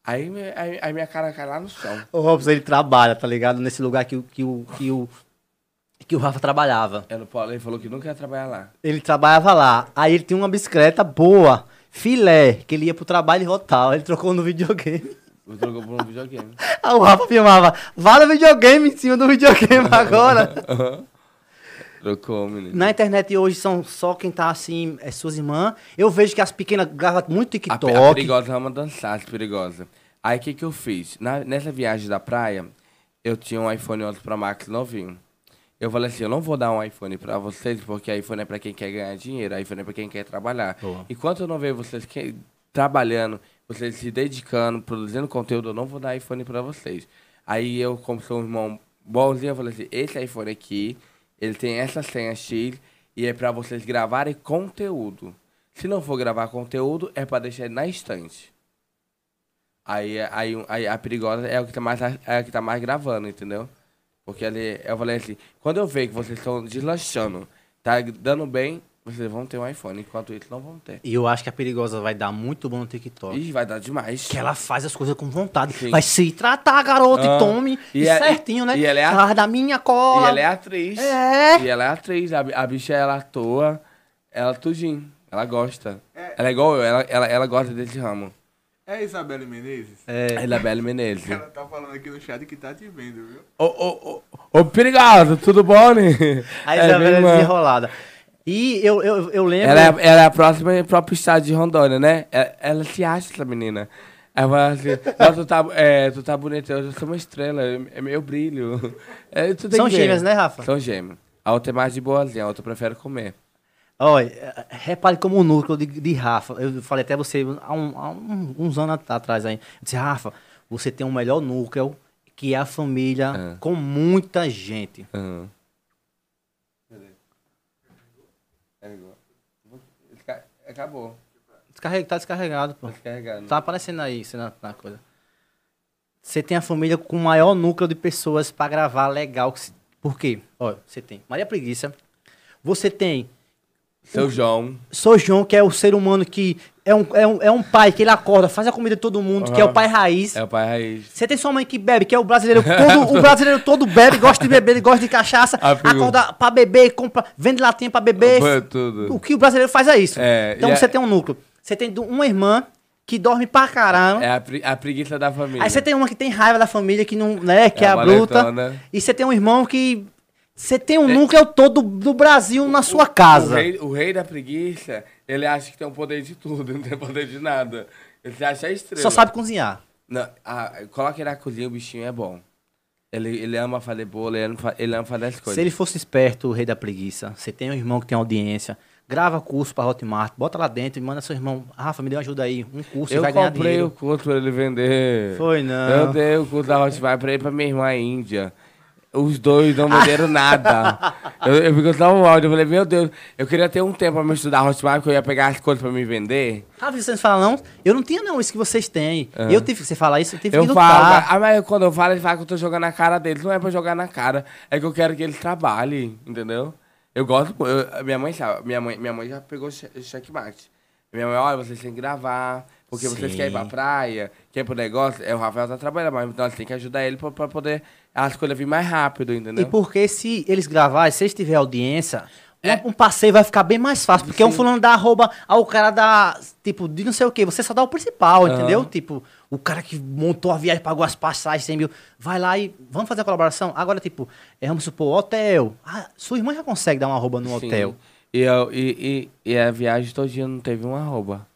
Aí, aí, aí minha cara cai lá no chão. O Robson, ele trabalha, tá ligado? Nesse lugar que, o- que, o, que, o, que o Rafa trabalhava. Paulo, ele falou que nunca ia trabalhar lá. Ele trabalhava lá. Aí ele tinha uma bicicleta boa, filé, que ele ia pro trabalho e voltava. Ele trocou no videogame. Eu trocou por um videogame. Aí o Rafa filmava, vá no videogame em cima do videogame agora. Trocou, menino. Na internet hoje são só quem tá assim, é suas irmãs. Eu vejo que as pequenas gravam muito A, TikTok. pe- a perigosa ama dançar, as perigosa. Aí o que que eu fiz? Na- nessa viagem da praia, eu tinha um iPhone 11 Pro Max novinho. Eu falei assim, eu não vou dar um iPhone pra vocês, porque iPhone é pra quem quer ganhar dinheiro, iPhone é pra quem quer trabalhar. Boa. Enquanto eu não ver vocês que- trabalhando, vocês se dedicando, produzindo conteúdo, eu não vou dar iPhone pra vocês. Aí eu, como sou um irmão bonzinho, eu falei assim, esse iPhone aqui, ele tem essa senha X e é pra vocês gravarem conteúdo. Se não for gravar conteúdo, é pra deixar ele na estante. Aí, aí, aí a perigosa é o que tá mais, é o que tá mais gravando, entendeu? Porque ali, eu falei assim, quando eu ver que vocês estão deslanchando, tá dando bem, vocês vão ter um iPhone, enquanto isso não vão ter. E eu acho que a perigosa vai dar muito bom no TikTok. Ih, vai dar demais. Que ela faz as coisas com vontade. Sim. Vai se tratar, garota, Ah. e tome. E E, é- certinho, né? e ela é a- Atrás da minha E cola. ela é atriz. É. E ela é atriz. A, a bicha, ela atua, ela tudinho. Ela gosta. Ela é igual eu, ela, ela, ela gosta desse ramo. É a Isabelle Menezes? É. É Bela Menezes. Ela tá falando aqui no chat que tá te vendo, viu? Ô, ô, ô, ô, perigoso, tudo bom, né? A É, Isabela minha é irmã. desenrolada. E eu, eu, eu lembro. Ela é, ela é a próxima próprio estado de Rondônia, né? Ela, ela se acha essa menina. Ela fala assim, "Nossa, tu tá, é, tu tá bonita, eu sou uma estrela, é meu brilho. É, tu tem São gêmeas, né, Rafa? São gêmeas. A outra é mais de boazinha, a outra eu prefiro comer. Olha, repare como o núcleo de, de Rafa, eu falei até você há, um- há um- uns anos at- atrás aí. Eu disse, Rafa, você tem um melhor núcleo, que é a família Ah. com muita gente. É. Desca- Acabou. Descarrega, tá descarregado, pô. Tá descarregando. Tá aparecendo aí, você na, na coisa. Você tem a família com o maior núcleo de pessoas pra gravar legal. Por quê? Olha, você tem Maria Preguiça. Você tem Seu João. Sou João, que é o ser humano que é um, é um, é um pai que ele acorda, faz a comida de todo mundo, que é o pai raiz. É o pai raiz. Você tem sua mãe que bebe, que é o brasileiro todo, o brasileiro todo bebe, gosta de beber, ele gosta de cachaça, acorda pra beber, compra, vende latinha pra beber. Tudo. O que o brasileiro faz é isso. É, então você a- tem um núcleo. Você tem uma irmã que dorme pra caramba. É a, pre- a preguiça da família. Aí você tem uma que tem raiva da família, que não, né, que é, É a bruta. E você tem um irmão que. Você tem um núcleo todo do Brasil na sua casa. O rei, o rei da preguiça, ele acha que tem o poder de tudo, não tem poder de nada. Ele acha a estrela. Só sabe cozinhar. Não, ah, coloca ele na cozinha, o bichinho é bom. Ele, ele ama fazer bolo, ele ama, ele ama fazer as coisas. Se ele fosse esperto, o rei da preguiça, você tem um irmão que tem audiência, grava curso pra Hotmart, bota lá dentro e manda seu irmão, Rafa, me dê uma ajuda aí, um curso, Eu vai ganhar comprei dinheiro. o curso pra ele vender. Foi não. Eu dei o curso da Hotmart pra ele pra minha irmã Índia. Os dois não venderam nada. Eu, eu fico tão mal. Eu falei, meu Deus, eu queria ter um tempo pra me estudar Hotmart, porque eu ia pegar as coisas pra me vender. Rafa, você não fala não? Eu não tinha não isso que vocês têm. Ah. Eu tive que você falar isso, eu tive Eu que falo, lutar. ah, mas quando eu falo, ele fala que eu tô jogando na cara deles. Não é pra jogar na cara, é que eu quero que eles trabalhem, entendeu? Eu gosto, eu- minha mãe sabe, minha mãe, minha mãe já pegou che- checkmate. Minha mãe, olha, vocês têm que gravar, porque vocês Sim. querem ir pra praia, querem ir pro negócio. É, o Rafael tá trabalhando, mas nós temos que ajudar ele pra, pra poder as coisas vir mais rápido, entendeu? E porque se eles gravarem, se eles tiverem audiência, um- É. um, passeio vai ficar bem mais fácil. Porque um fulano dá arroba ao cara da, tipo, de não sei o quê. Você só dá o principal, Aham. entendeu? Tipo, o cara que montou a viagem, pagou as passagens, 100 mil. Vai lá e vamos fazer a colaboração. Agora, tipo, é, vamos supor, hotel. Ah, sua irmã já consegue dar uma arroba no Sim. hotel. E, eu, e, e, e a viagem todinha não teve um arroba.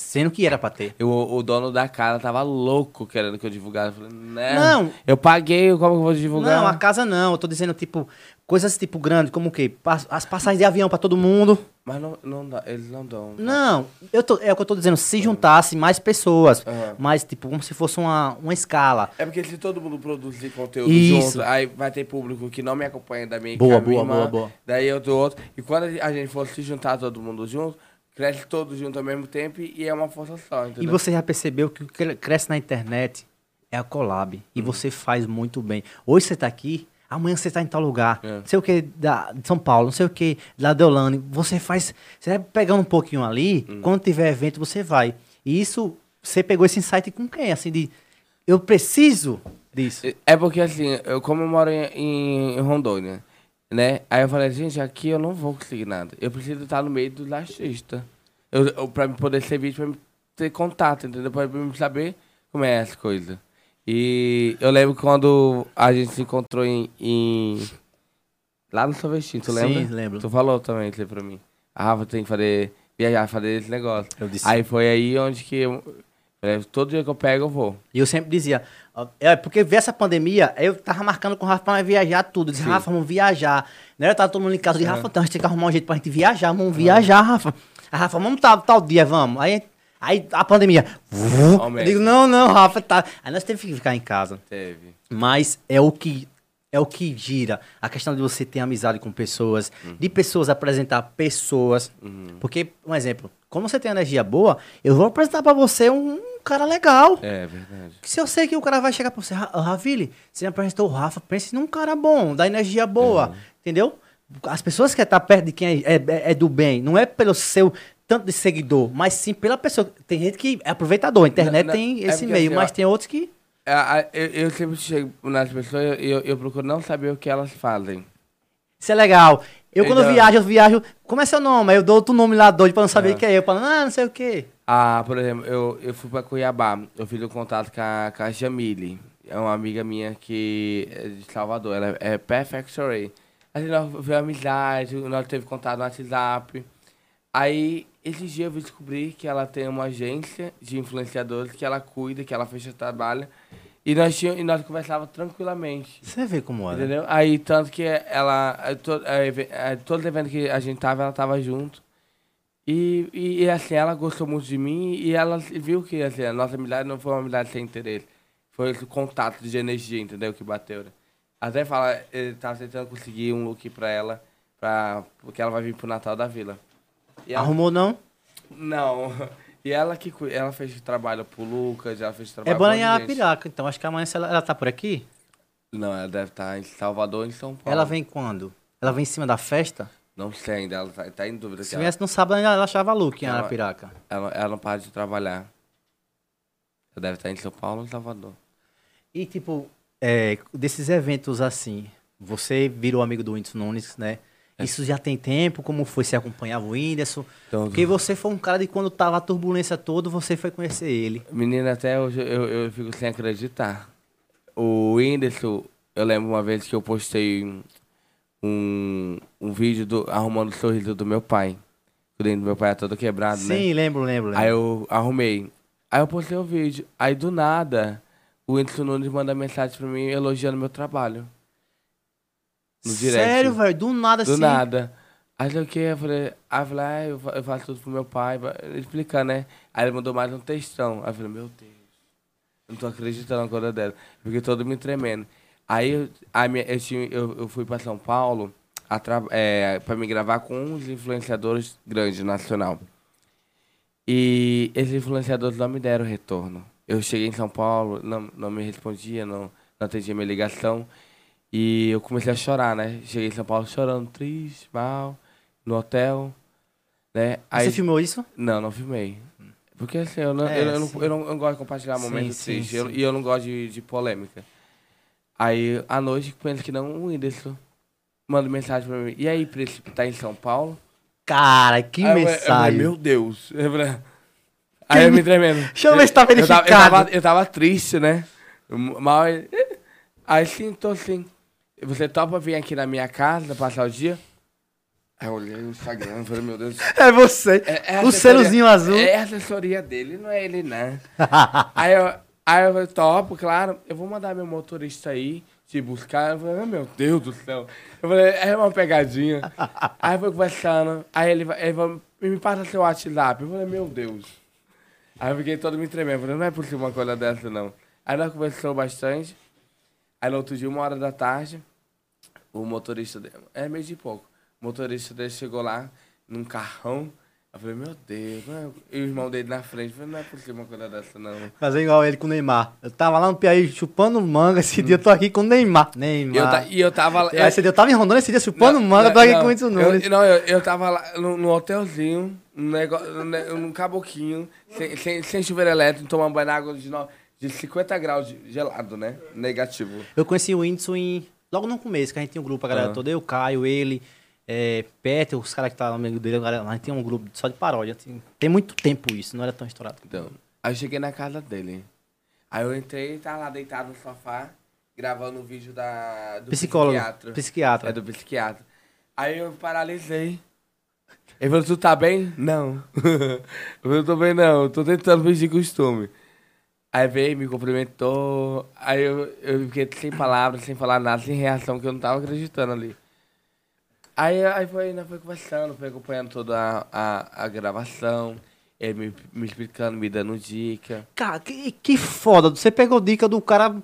Sendo que era pra ter. Eu- o dono da casa tava louco querendo que eu divulgasse. Eu falei, né? Não. Eu paguei, como que eu vou divulgar? Não, a casa não. Eu tô dizendo, tipo, coisas tipo grandes, como o quê? As passagens de avião pra todo mundo. Mas não, não dá, eles não dão. Não, eu tô, é o que eu tô dizendo, se juntasse mais pessoas, Aham. mas tipo, como se fosse uma, uma escala. É porque se todo mundo produzir conteúdo Isso. junto, aí vai ter público que não me acompanha da minha Boa, é minha boa, boa, boa. Daí eu do outro. E quando a gente for se juntar todo mundo junto, cresce todo junto ao mesmo tempo e é uma força só, E entendeu? você já percebeu que o que cresce na internet é a collab. Uhum. E você faz muito bem. Hoje você tá aqui, amanhã você tá em tal lugar. É. Não sei o que da, de São Paulo, não sei o que da Deolane. Você faz. Você vai pegando um pouquinho ali, Uhum. quando tiver evento, você vai. E isso, você pegou esse insight com quem? Assim, de. Eu preciso disso. É porque assim, eu como eu moro em, em Rondônia, né? Aí eu falei, gente, aqui eu não vou conseguir nada. Eu preciso estar no meio dos artistas. Eu, eu, pra me poder ser vídeo, pra me ter contato, entendeu? Pra me saber como é essa coisa. E eu lembro quando a gente se encontrou em. em- lá no Sorvetinho, tu Sim, lembra? lembro. Tu falou também isso aí pra mim. A Rafa tem que fazer, viajar, fazer esse negócio. Eu disse. Aí foi aí onde que eu. Falei, Todo dia que eu pego, eu vou. E eu sempre dizia, é porque veio essa pandemia, eu tava marcando com o Rafa pra viajar tudo. Eu disse, Sim. Rafa, vamos viajar. Né? Eu tava todo mundo em casa, eu disse, Rafa, então a gente tem que arrumar um jeito pra gente viajar, vamos viajar, Rafa. A Rafa, vamos tal, tal dia, vamos. Aí, aí a pandemia. eu Aumenta. digo, não, não, Rafa, tá. Aí nós temos que ficar em casa. Teve. Mas é o que é o que gira a questão de você ter amizade com pessoas, de pessoas apresentar pessoas. Porque, um exemplo, como você tem energia boa, eu vou apresentar pra você um cara legal. É verdade. Se eu sei que o cara vai chegar pra você, "Ra- Ravile, você me apresentou o Rafa, pense num cara bom, da energia boa, entendeu? As pessoas que estão perto de quem é, é- é do bem, não é pelo seu tanto de seguidor, mas sim pela pessoa. Tem gente que é aproveitador, a internet Não, não, tem é esse porque meio, assim, mas ó, tem outros que. É, a- eu, eu sempre chego nas pessoas e eu, eu procuro não saber o que elas fazem. Isso é legal. Eu, quando eu Então- viajo, eu viajo. Como é seu nome? Aí eu dou outro nome lá doido pra não saber É. quem é. Eu falo, ah, não sei o quê. Ah, por exemplo, eu, eu fui pra Cuiabá, eu fiz um contato com a, com a Jamile. É uma amiga minha que é de Salvador, ela é Perfect Array. Assim, nós fizemos amizade, nós teve contato no WhatsApp. Aí, esses dias eu descobri que ela tem uma agência de influenciadores que ela cuida, que ela fecha trabalho. E nós, tínhamos, e nós conversávamos tranquilamente. Você vê como né? Entendeu? Aí, tanto que ela, eh, to, eh, eh, todos os eventos que a gente tava, ela tava junto. E, e, e, assim, ela gostou muito de mim e ela viu que assim, a nossa amizade não foi uma amizade sem interesse. Foi esse contato de energia, entendeu? Que bateu. né? Até fala, ele tava tentando conseguir um look pra ela, pra, porque ela vai vir pro Natal da Vila. Ela- Arrumou não? Não. E ela que ela fez trabalho pro Lucas, ela fez É trabalho de gente. Arapiraca, então acho que amanhã ela, ela tá por aqui. Não, ela deve estar em Salvador em São Paulo. Ela vem quando? Ela vem em cima da festa? Não sei ainda, ela tá, tá em dúvida. Se que ela- viesse no sábado, ela achava look em Ela- Arapiraca. Ela, ela não para de trabalhar. Ela deve estar em São Paulo ou em Salvador. E, tipo, é, desses eventos assim, você virou amigo do Whindersson Nunes, né? Isso já tem tempo? Como foi? Você acompanhava o Whindersson? Então, Porque você foi um cara de quando tava a turbulência toda, você foi conhecer ele. Menina, até hoje eu, eu fico sem acreditar. O Whindersson, eu lembro uma vez que eu postei um, um vídeo do, arrumando o sorriso do meu pai. O dente do meu pai é todo quebrado, né? Sim, lembro, lembro, lembro. Aí eu arrumei. Aí eu postei o vídeo. Aí do nada, o Whindersson Nunes manda mensagem pra mim elogiando meu trabalho. No direct. Sério, velho? Do nada Do assim. nada. Aí eu que eu falei, aí eu falei, ah, eu fa- eu faço tudo pro meu pai, explicando, né? Aí ele mandou mais um textão. Aí eu falei, meu Deus, eu não tô acreditando na coisa dela. Fiquei todo me tremendo. Aí eu, a minha, eu, tinha, eu, eu fui pra São Paulo a é, pra me gravar com uns influenciadores grandes, nacional. E esses influenciadores não me deram retorno. Eu cheguei em São Paulo, não, não me respondia, não, não atendia minha ligação. E eu comecei a chorar, né? Cheguei em São Paulo chorando, triste, mal, no hotel, né? Você filmou isso? Não, não filmei. Porque assim, eu não, É, eu, eu não, eu, não, eu não gosto de compartilhar Sim, momentos sim, tristes. eu- sim. E eu não gosto de, de polêmica. Aí, à noite, penso que não, o Whindersson manda mensagem pra mim. E aí, Príncipe, tá em São Paulo? Cara, que Aí eu- eu falei, mensagem. meu Deus. Eu falei- Aí eu me tremendo. Deixa eu ver se tá Eu tava, eu, verificado. tava, eu tava triste, né? Mal. Aí sim, tô assim. Você topa vir aqui na minha casa, passar o dia? Aí eu olhei no Instagram e falei, meu Deus. É você. É, é o selozinho azul. É a assessoria dele, não é ele, não. aí, eu, aí eu falei, topo, claro, eu vou mandar meu motorista aí te buscar. Eu falei, "Ah, meu Deus do céu. Eu falei, é uma pegadinha. aí foi conversando, aí ele, vai- ele falou, me passa seu WhatsApp. Eu falei, meu Deus. Aí eu fiquei todo me tremendo. Eu falei, não é possível uma coisa dessa, não. Aí nós conversamos bastante. Aí no outro dia, uma hora da tarde, o motorista dele, é meio de pouco, o motorista dele chegou lá, num carrão. Eu falei, meu Deus, não é... e o irmão dele na frente. Eu falei, não é possível uma coisa dessa, não. Fazer igual ele com o Neymar. Eu tava lá no Piauí chupando manga, esse dia eu tô aqui com o Neymar. Neymar. E eu, e eu tava lá. Aí esse dia eu tava em Rondônia, esse dia chupando manga, eu tô aqui não, com isso eu, Nunes. Não, eu, eu tava lá no, no hotelzinho, num, negócio, num, caboquinho, sem, sem, sem chuveiro elétrico, tomando banho na água de, no- de 50 graus de gelado, né? Negativo. Eu conheci o Whindersson em... logo no começo, que a gente tinha um grupo, a galera Ah. toda, eu, Caio, ele, é, Peter, os caras que estavam amigo dele, a, galera, a gente tinha um grupo só de paródia. Tem, tem muito tempo isso, não era tão estourado. Então, aí eu cheguei na casa dele. Aí eu entrei, tava lá deitado no sofá, gravando um vídeo da, do Psicólogo, psiquiatra. psiquiatra. É do psiquiatra. Aí eu paralisei. Ele falou, tu tá bem? Não. eu falei, tô bem não, tô tentando fingir costume. Aí veio, me cumprimentou. Aí eu, eu fiquei sem palavras, sem falar nada, sem reação, que eu não tava acreditando ali. Aí, aí foi, nós foi conversando, foi acompanhando toda a, a, a gravação, ele me, me explicando, me dando dica. Cara, que, que foda. Você pegou dica do cara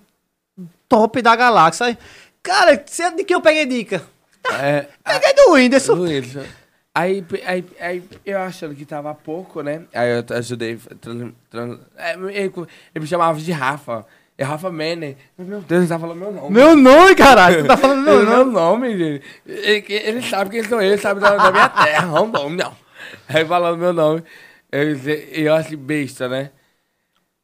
top da galáxia. Cara, você- de que eu peguei dica? É, Peguei do Whindersson. Luiz, aí, aí, aí eu achando que tava pouco, né? Aí eu ajudei. Trans, trans, é, ele, ele me chamava de Rafa. É Rafa Mene. Meu Deus, ele tá falando meu nome. Meu nome, caralho. Tu tá falando meu meu nome. nome, gente. Ele, ele sabe quem sou eu, ele sabe da, da minha terra. Rondônia, não. Aí falando meu nome. Eu, eu achei besta, né?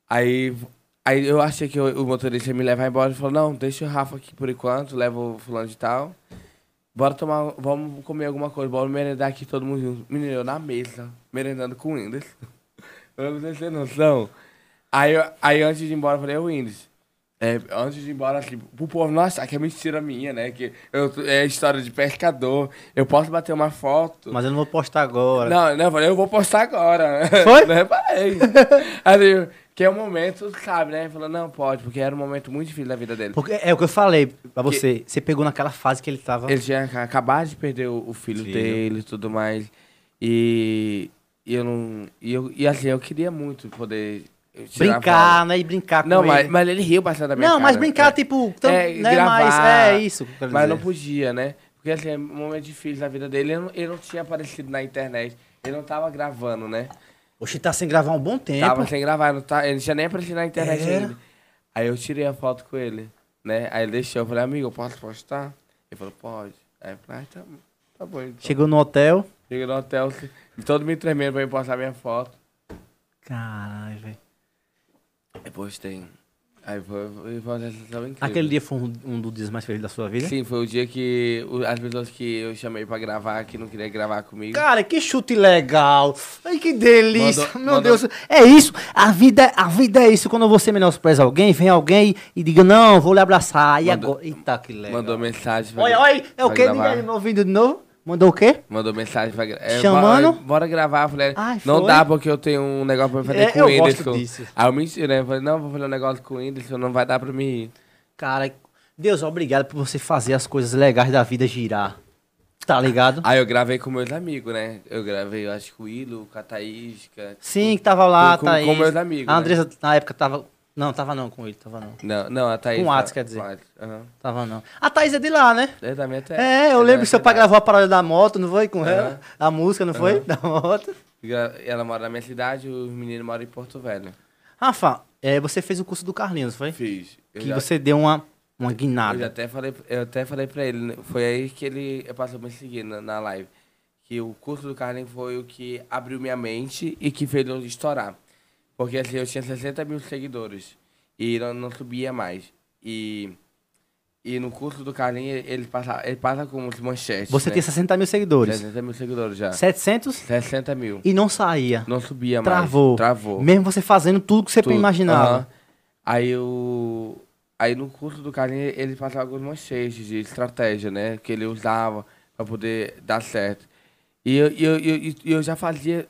Aí, aí eu achei que o, o motorista ia me levar embora. Ele falou, não, deixa o Rafa aqui por enquanto, leva o fulano de tal. Bora tomar, vamos comer alguma coisa, bora merendar aqui todo mundo junto. Menino, eu na mesa, merendando com o Windows. Eu não sei se tem noção. Aí, eu- aí antes de ir embora, eu falei, ô Windows, é, antes de ir embora, assim, pro povo não achar que é mentira minha, né? Que eu, é história de pescador, eu posso bater uma foto. Mas eu não vou postar agora. Não, não, eu falei, eu vou postar agora. Foi? Não reparei. Aí, que é o momento, sabe, né? Falou, não, pode, porque era um momento muito difícil da vida dele. Porque é o que eu falei pra você. Você pegou naquela fase que ele tava. Ele tinha ca- acabado de perder o, o filho, Filho. dele e tudo mais. E, e eu não. E, eu, e assim, eu queria muito poder brincar, né? E brincar com Não, ele. mas, mas ele riu bastante da minha Não, mas cara. brincar, É. tipo, tam, É, né, gravar, mais, é isso. que Mas dizer. não podia, né? Porque assim, é um momento difícil da vida dele. Ele não, ele não tinha aparecido na internet. Ele não tava gravando, né? Oxe, tá sem gravar um bom tempo. Tava sem gravar, não tá, ele não tinha nem aparecido na internet Era? ainda. Aí eu tirei a foto com ele, né? Aí ele deixou, eu falei, amigo, eu posso postar? Ele falou, pode. Aí eu falei, ah, tá, tá bom então. Chegou no hotel. Cheguei no hotel, todo me tremendo pra me postar minha foto. Caralho, velho. Aí postei. Aí foi, foi uma sensação incrível. Aquele dia foi um, um dos dias mais felizes da sua vida? Sim, foi o dia que o- as pessoas que eu chamei pra gravar, que não queria gravar comigo. Cara, que chute legal. Ai, que delícia. Mandou- Meu mandou- Deus. É isso. A vida, a vida é isso. Quando você menospreza alguém, vem alguém e diga, não, vou lhe abraçar. E Mandou- agora? Eita, que legal. Mandou mensagem pra Olha, olha. É o pra quê? gravar. Diga aí, meu ouvido de novo. Mandou o quê? Mandou mensagem pra gravar. Chamando? bora gravar. Eu falei, Ai, não foi? dá porque eu tenho um negócio pra fazer É, com eu o Whindersson. disso. Aí eu menti, né? Eu falei, não, vou fazer um negócio com o Whindersson, não vai dar pra mim ir. Cara, Deus, obrigado por você fazer as coisas legais da vida girar. Tá ligado? Aí eu gravei com meus amigos, né? Eu gravei, eu acho que o Ilo, com a Thaís, Sim, que tava lá, Com- com- Thaís. com meus amigos, A né? Andressa, na época, tava... Não, tava não com ele, tava não. Não, não, a Thaís. Com o Atos, tá- quer dizer. Tava não. A Thaís é de lá, né? É também até. É, eu ela lembro que seu pai gravou a parada da moto, não foi? Com ela? A música, não foi? Da moto. Ela mora na minha cidade, os meninos moram em Porto Velho. Rafa, é, você fez o curso do Carlinhos, foi? Fiz. Eu Que já- você deu uma, uma Eu guinada. até falei, eu até falei pra ele, né? foi aí que ele passou a me seguir na, na live. Que o curso do Carlin foi o que abriu minha mente e que fez eu estourar. Porque assim, eu tinha 60 mil seguidores e não, não subia mais. E, e no curso do Carlin, ele passa, ele passa com os manchetes. Você né? tem 60 mil seguidores. 60 mil seguidores já. 700 60 mil. e não saía. Não subia Travou. mais. Travou. Mesmo você fazendo tudo que você Tudo. imaginava. Aham. Aí eu. Aí no curso do Carlinhos ele passava alguns manchetes de estratégia, né? Que ele usava pra poder dar certo. E eu, eu, eu, eu já fazia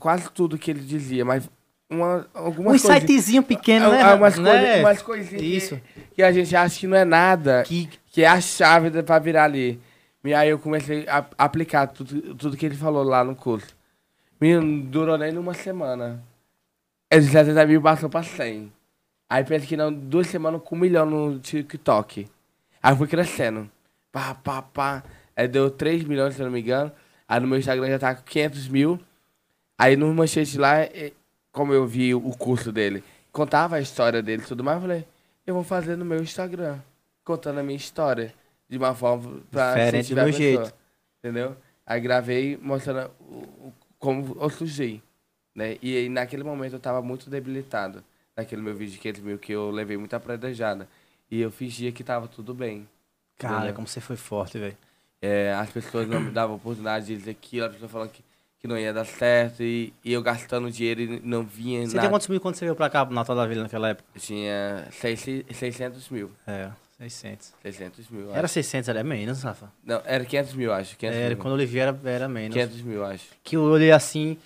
quase tudo que ele dizia, mas uma, Um algumas coisas... sitezinho pequeno, né? Ah, umas, né? coisas, umas coisinhas Isso. Que, que a gente acha que não é nada, Que, que é a chave pra virar ali. E aí eu comecei a aplicar tudo, tudo que ele falou lá no curso. Menino, não durou nem uma semana. De 70 mil passou pra 100. Aí pensa que não, duas semanas com um milhão no TikTok. Aí foi crescendo. Pá, pá, pá. Aí deu 3 milhões, se eu não me engano. Aí no meu Instagram já tá com 500 mil. Aí no manchete lá, como eu vi o curso dele, contava a história dele e tudo mais, eu falei, eu vou fazer no meu Instagram, contando a minha história. De uma forma pra Diferente do a meu pessoa, Entendeu? Aí gravei mostrando o- como eu surgi. Né? E aí, naquele momento eu tava muito debilitado. Naquele meu vídeo de 500 mil que eu levei muita predejada. E eu fingia que tava tudo bem. cara, Entendeu? como você foi forte, velho. É, as pessoas não me davam oportunidade de dizer aquilo, as pessoas falando que, que não ia dar certo, e, e eu gastando dinheiro e não vinha Você nada. tem quantos mil quando você veio pra cá, no Natal da Vila, naquela época? Eu tinha seis- 600 mil. É, 600. 600 mil, Era acho. 600, era menos, Rafa. Não, era 500 mil, acho. 500 Era, mil. quando eu vi era, era menos. 500 mil, acho. Que eu olhei assim,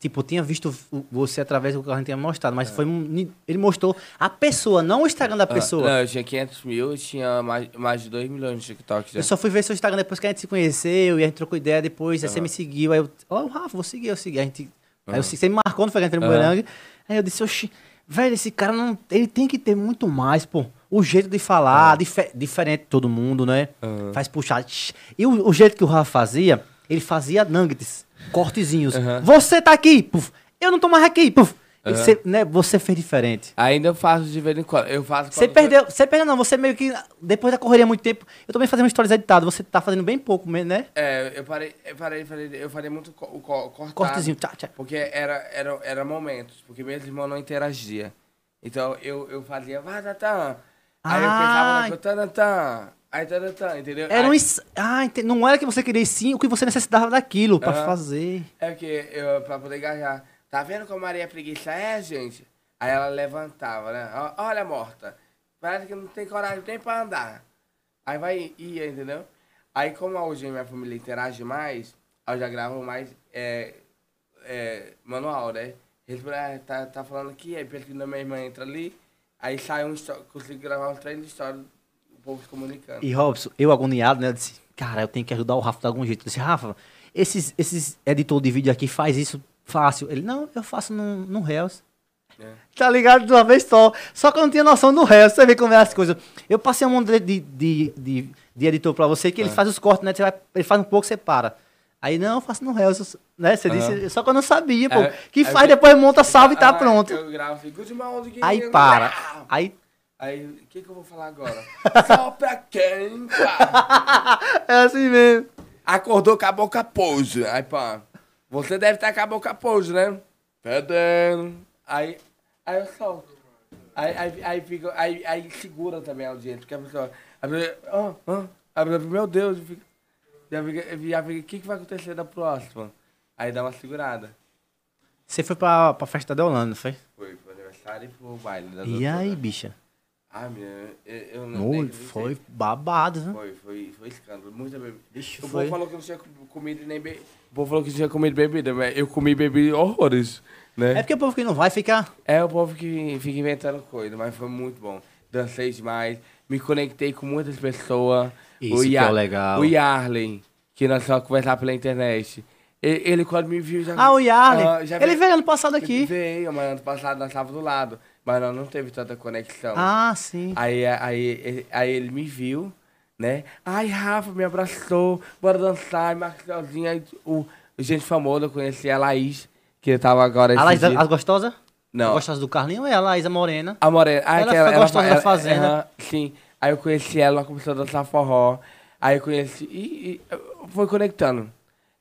tipo, eu tinha visto você através do que a gente tinha mostrado, mas foi um- ni- ele mostrou a pessoa, não o Instagram da É. Ah, pessoa. não, eu tinha 500 mil, eu tinha mais, mais de 2 milhões no TikTok já. Eu só fui ver seu Instagram depois que a gente se conheceu e a gente trocou ideia depois, aí você me seguiu, aí eu, ó, Rafa, vou seguir, eu segui. A gente, Aí eu, você me marcou, não foi que a gente foi no. Bumerangue? Aí eu disse, oxi, velho, esse cara não, ele tem que ter muito mais, pô. O jeito de falar, dife- diferente de todo mundo, né? Faz puxar. E o, o jeito que o Rafa fazia, ele fazia nuggets, cortezinhos. Aham. Você tá aqui, puf. Eu não tô mais aqui, puf. Aham. você, né, você fez diferente. Ainda eu faço de vez em quando. Eu faço Você perdeu, você perdeu não, você meio que, depois da correria muito tempo, eu também fazendo stories editadas, você tá fazendo bem pouco, mesmo, né? É, eu parei, eu parei, falei, eu falei muito co o co cortado. Cortezinho, tchá, tchá. Porque era, era, era momentos, porque meus irmãos não interagiam. Então eu, eu fazia, vai, Tatã. Aí eu Ah, pensava na coisa, Tatã. Aí, Tatã, entendeu? Era um Aí- ins- Ah, ente- não era que você queria, sim o que você necessitava daquilo pra Aham. fazer. É porque eu, pra poder engajar. Tá vendo como a Maria Preguiça é, gente? Aí ela levantava, né? Olha, morta. Parece que não tem coragem nem pra andar. Aí vai, ia, entendeu? Aí como hoje minha família interage mais, eu já gravo mais é, é, manual, né? Eles ah, tá, tá falando aqui, aí pesquisa minha irmã entra ali, aí sai um consigo gravar uns três histórias, povo se comunicando. E Robson, eu agoniado, né? Eu disse, cara, eu tenho que ajudar o Rafa de algum jeito. Eu disse, Rafa, esses, esses editor de vídeo aqui faz isso fácil. Ele, não, eu faço no, no Reels. É. Tá ligado de uma vez só. Só que eu não tinha noção do Reels. Você vê como é as coisas. Eu passei um monte de, de, de, de- editor pra você que ele É. faz os cortes, né? Você vai, ele faz um pouco, você para. Aí, não, eu faço no Reels, né? Você Aham. disse, só que eu não sabia, pô. É, que faz, porque- depois monta, salve e tá Ah, pronto. Eu gravo good morning, Aí para. Aí, Aí, o que, que eu vou falar agora? Só pra quem pá, é assim mesmo. acordou com a boca pose. Aí, pá, você deve estar com a boca pose, né? Fedendo. Aí, aí eu solto. Aí, aí, aí, fica, aí, aí segura também a audiência, porque a pessoa... A pessoa, ah, ah, a pessoa, meu Deus, fica, já fica, já fica, o que, que vai acontecer da próxima? Aí dá uma segurada. Você foi pra, pra festa da Holanda, não foi? Foi pro aniversário e pro baile da E doutora. aí, bicha? Ah, minha, eu, eu não acreditei. foi babado, viu? Foi, foi, foi escândalo. Muita bebida. Vixe, o foi. povo falou que não tinha comido nem bebida. O povo falou que não tinha comido bebida, mas eu comi bebida horrores, né? É porque o povo que não vai fica. É o povo que fica inventando coisa, mas foi muito bom. Dancei demais, me conectei com muitas pessoas. Isso que é o legal. O Yarley, que nós só conversar pela internet. Ele, ele quando me viu já... Ah, o Yarley. Ah, já Ele veio ano passado aqui. Veio, mas ano passado nós estávamos do lado. Mas nós não teve tanta conexão. Ah, sim. Aí, aí, aí ele me viu, né? Ai, Rafa, me abraçou, bora dançar, Marcelzinho. Aí o gente famosa, eu conheci a Laís, que tava agora A dia. as gostosas? Não. A gostosa do Carlinho é a Laísa Morena. A Morena. Ah, Ela aquela- foi gostosa da Fazenda. aham, sim. Aí eu conheci ela, ela começou a dançar forró. Aí eu conheci. E, e foi conectando.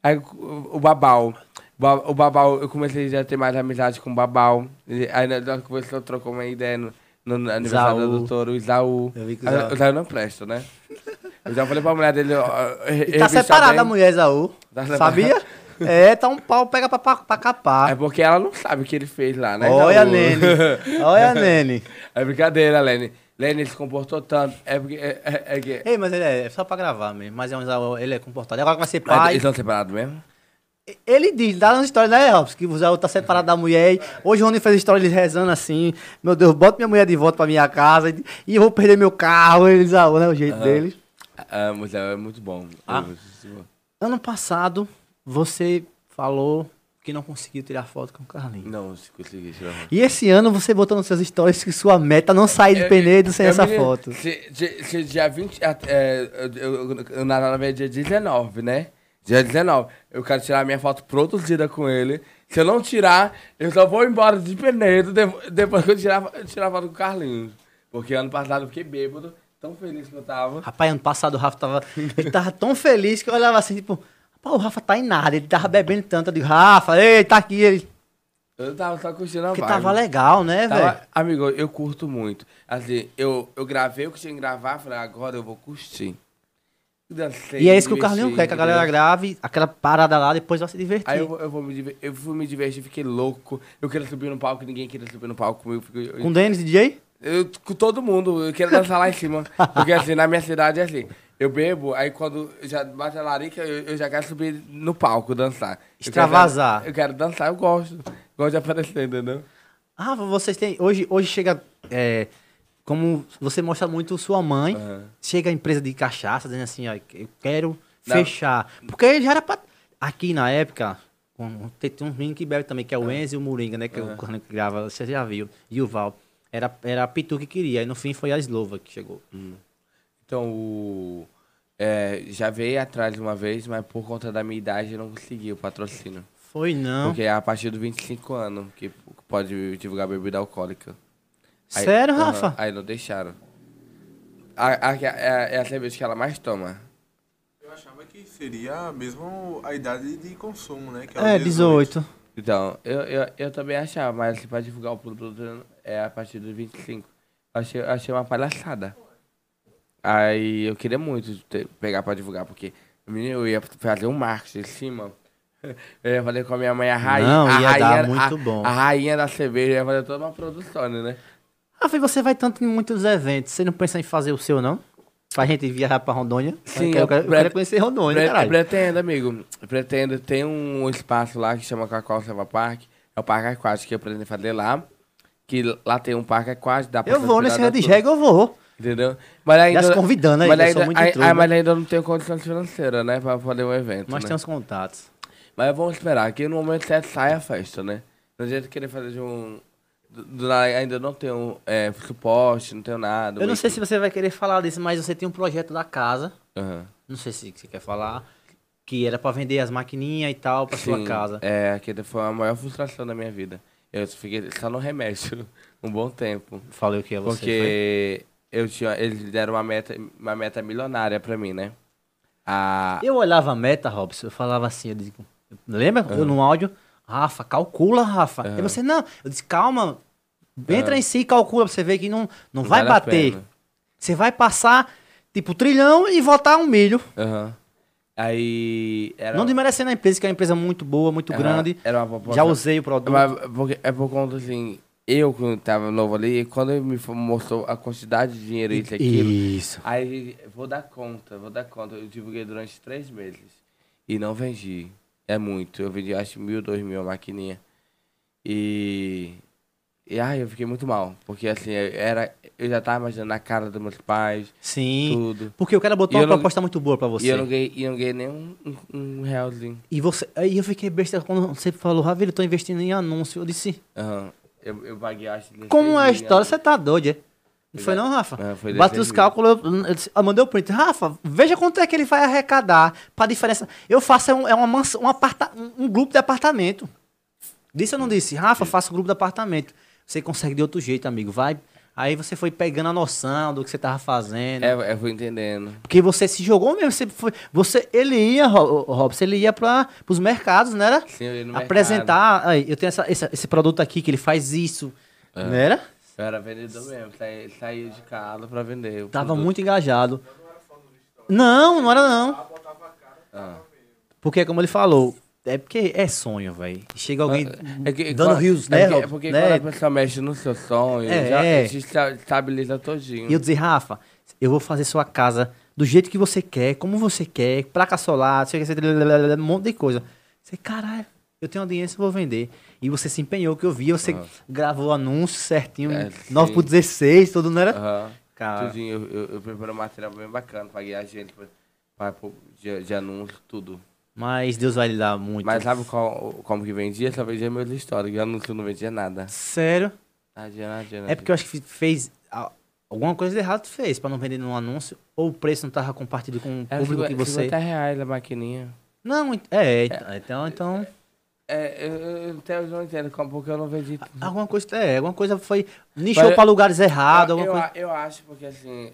Aí o Babal. O Babal, eu comecei já a ter mais amizade com o Babal. E Aí nós a trocar uma ideia no, no aniversário do doutor, o Isaú. Eu vi que o Isaú- O Isaú não presta, né? Eu já falei pra mulher dele. ó, tá separada bem. a mulher, Isaú. Tá. Sabia? É, tá um pau, pega pra, pra, pra capar. É porque ela não sabe o que ele fez lá, né? Olha, Isaú? Nene. Olha, Nene. É brincadeira, Lene. Lene se comportou tanto. É porque. É, é, é que. Ei, mas ele é, é só pra gravar mesmo. Mas é um Isaú, ele é comportado. E agora que vai ser pai. Eles estão separados mesmo? Ele diz, dá uma história, né, Robson? Que o Zé tá separado da mulher. e Hoje o Rony fez história ele rezando assim. Meu Deus, bota minha mulher de volta pra minha casa e e eu vou perder meu carro. Eles, ah, né? O jeito Aham. deles. Ah, mas é, é muito bom. Ah. É. Ano passado, você falou que não conseguiu tirar foto com o Carlinhos. Não, se conseguir tirar foto. E esse ano você botou nas suas stories que sua meta é não sair de Penedo sem eu essa foto. Se, se, se dia 20. é, é, eu, eu, eu, eu narrava dia 19, né? Dia 19. Eu quero tirar minha foto produzida com ele. Se eu não tirar, eu só vou embora de Penedo de- depois que eu tirar, tirar a foto com o Carlinhos. Porque ano passado eu fiquei bêbado, tão feliz que eu tava. Rapaz, ano passado o Rafa tava. Ele tava tão feliz que eu olhava assim, tipo, o Rafa tá em nada, ele tava bebendo tanto. Eu digo, Rafa, ei, tá aqui. Ele. Eu tava só curtindo a Porque vibe. tava legal, né, velho? Amigo, eu curto muito. Assim, eu, eu gravei o que tinha que gravar, falei, agora eu vou curtir. Dancei, E é isso que o diverti, quer, que a galera grave aquela parada lá, depois vai se divertir. Aí eu, vou- eu, vou me diver- eu fui me divertir, fiquei louco. Eu queria subir no palco, ninguém queria subir no palco comigo. Eu, Com o Denis, DJ? eu- com todo mundo, eu queria dançar lá em cima. Porque assim, na minha cidade é assim, eu bebo, aí quando já bate a larica, eu, eu já quero subir no palco, dançar. Eu quero- Extravasar. Eu quero dançar, eu gosto. Gosto de aparecer, entendeu? Rafa, vocês têm. Hoje, hoje chega. é, como você mostra muito sua mãe, Aham. chega a empresa de cachaça dizendo assim, ó, eu quero Não. fechar. Porque já era pra. Aqui na época, tem, tem uns meninos que bebem também, que é o Enzo e o Moringa, né? Que é o Carlinhos que grava, você já viu. E o Val. Era, era a Pitu que queria, e no fim foi a Slova que chegou. Então, o... é, já veio atrás uma vez, mas por conta da minha idade eu não consegui o patrocínio. Foi não. Porque é a partir dos 25 anos que pode divulgar bebida alcoólica. Aí- Sério, aham, Rafa? Aí não deixaram. A, a, é, é a cerveja que ela mais toma. Eu achava que seria mesmo a idade de consumo, né? Que É, 18. Então, eu, eu, eu também achava, mas assim, pra divulgar o produto é a partir dos 25. Achei, achei uma palhaçada. Aí eu queria muito ter- pegar pra divulgar, porque menino, eu ia fazer um marketing em cima. Eu ia fazer com a minha mãe a rainha. Não, a ia dar rainha, muito a, bom. A rainha da cerveja, ia fazer toda uma produção, né? Rafa, e você vai tanto em muitos eventos, você não pensa em fazer o seu, não? Pra gente viajar pra Rondônia? Sim, eu quero, eu quero- eu quero conhecer Rondônia, Pre- caralho. pretendo, amigo. Pretendo. Tem um espaço lá que chama Cacau Selva Park. É o parque aquático que eu pretendo fazer lá. Que lá tem um parque aquático. Dá pra Eu vou nesse Red. Jag, eu vou. Entendeu? Mas ainda, se convidando aí, mas ainda, muito ai, mas ainda não tenho condições financeiras, né? Pra fazer um evento. Nós né? temos contatos. Mas vamos esperar que no momento certo saia a festa, né? Não adianta querer fazer de um. Ainda não tenho é, suporte, não tenho nada. Eu não sei se você vai querer falar disso, mas você tem um projeto da casa. Aham. Não sei se você quer falar. Que era pra vender as maquininhas e tal pra sua casa. É, aquele foi a maior frustração da minha vida. Eu fiquei só no remédio um bom tempo. Falei o que é você. foi? Porque eu tinha, eles deram uma meta, uma meta milionária pra mim, né? A, Eu olhava a meta, Robson, eu falava assim, eu digo, lembra? Eu no áudio, Rafa, calcula, Rafa. E você, não, eu disse, calma, entra em si e calcula pra você ver que não, não vai vale bater. Você vai passar, tipo, trilhão e votar um milho. Aham. Aí. Era, Não desmerecendo a empresa, que é uma empresa muito boa, muito Aham, grande. Era uma. Já usei o produto. Mas é por conta assim. Eu, quando tava novo ali, quando ele me mostrou a quantidade de dinheiro, isso e aquilo. Isso. Aí, vou dar conta, vou dar conta. Eu divulguei durante três meses. E não vendi. É muito. Eu vendi, acho, mil, dois mil a maquininha. E. E ai, eu fiquei muito mal. Porque assim, eu era, eu já tava imaginando a cara dos meus pais, Sim. tudo. Porque o cara botou E uma não- proposta muito boa pra E você. eu não ganhei, e eu não ganhei nem um, um, um realzinho. E você. Aí eu fiquei besta quando você falou, Ravira, eu tô investindo em anúncio. Eu disse, Aham. Eu, eu paguei, acho. 16 como é a história? Você tá doido, é? Não foi não, Rafa? É, foi Bati 16 os cálculos, eu, eu, eu mandei o print. Rafa, veja quanto é que ele vai arrecadar pra diferença. Eu faço é, um, é uma mansão, um, aparta, um, um grupo de apartamento. Disse ou não disse? Rafa, faça um grupo de apartamento. Você consegue de outro jeito, amigo. Vai. Aí você foi pegando a noção do que você tava fazendo. É, eu fui entendendo. Porque você se jogou mesmo. Você, foi, você ele ia, Ro- Robson, ele ia para os mercados, era? Sim, eu ia no Apresentar. Aí, eu tenho essa, esse, esse produto aqui que ele faz isso. É. Não era? Eu era vendedor mesmo, saía, saía de casa pra vender. Tava produto. muito engajado. Não, não era não. Ah. Porque, como ele falou, é porque é sonho, velho. Chega alguém É que- dando quando- rios, é né, porque, Rob? é porque Né? quando a pessoa mexe no seu sonho, É, já é. estabiliza todinho. E eu dizer, Rafa, eu vou fazer sua casa do jeito que você quer, como você quer, placa solar, sei um monte de coisa. Você, caralho, eu tenho audiência, eu vou vender. E você se empenhou, que eu vi, você Aham. gravou o anúncio certinho, É, 9 sim. por 16, tudo, não era? Aham. Cara, Tudinho, eu, eu, eu preparei um material bem bacana, paguei a gente pra, pra, de, de anúncio, tudo. mas Deus vai lhe dar muito. Mas sabe qual, como que vendia? Só vendia meus histórias, que anúncio não vendia nada. Sério? Nada, nada, nada. É porque eu acho que fez. Alguma coisa de errado tu fez pra não vender num anúncio, ou o preço não tava compartilhando com o Era público que 50 você. 50 reais a maquininha. Não, é, ent- então, então. É, eu, eu até hoje não entendo como, porque eu não vendi tudo. Alguma coisa, é, alguma coisa foi. Nichou Mas- pra lugares errados, eu, coisa. eu acho, porque assim,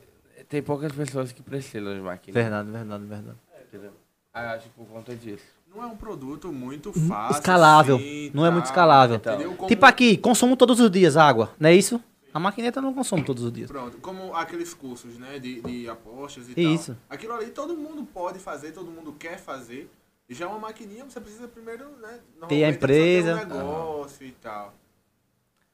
tem poucas pessoas que precisam de máquina. Verdade, verdade, verdade. Entendeu? Aí eu acho que por conta disso. Não é um produto muito fácil. Escalável. assim, Não é muito tal, escalável. entendeu? Como- Tipo aqui, consumo todos os dias água, não é isso? A maquineta não consome todos os dias. Pronto, como aqueles cursos, né, de, de apostas e Isso. tal. Aquilo ali todo mundo pode fazer, todo mundo quer fazer. E já uma maquininha, você precisa primeiro, né, Ter a precisa empresa. ter um negócio e tal.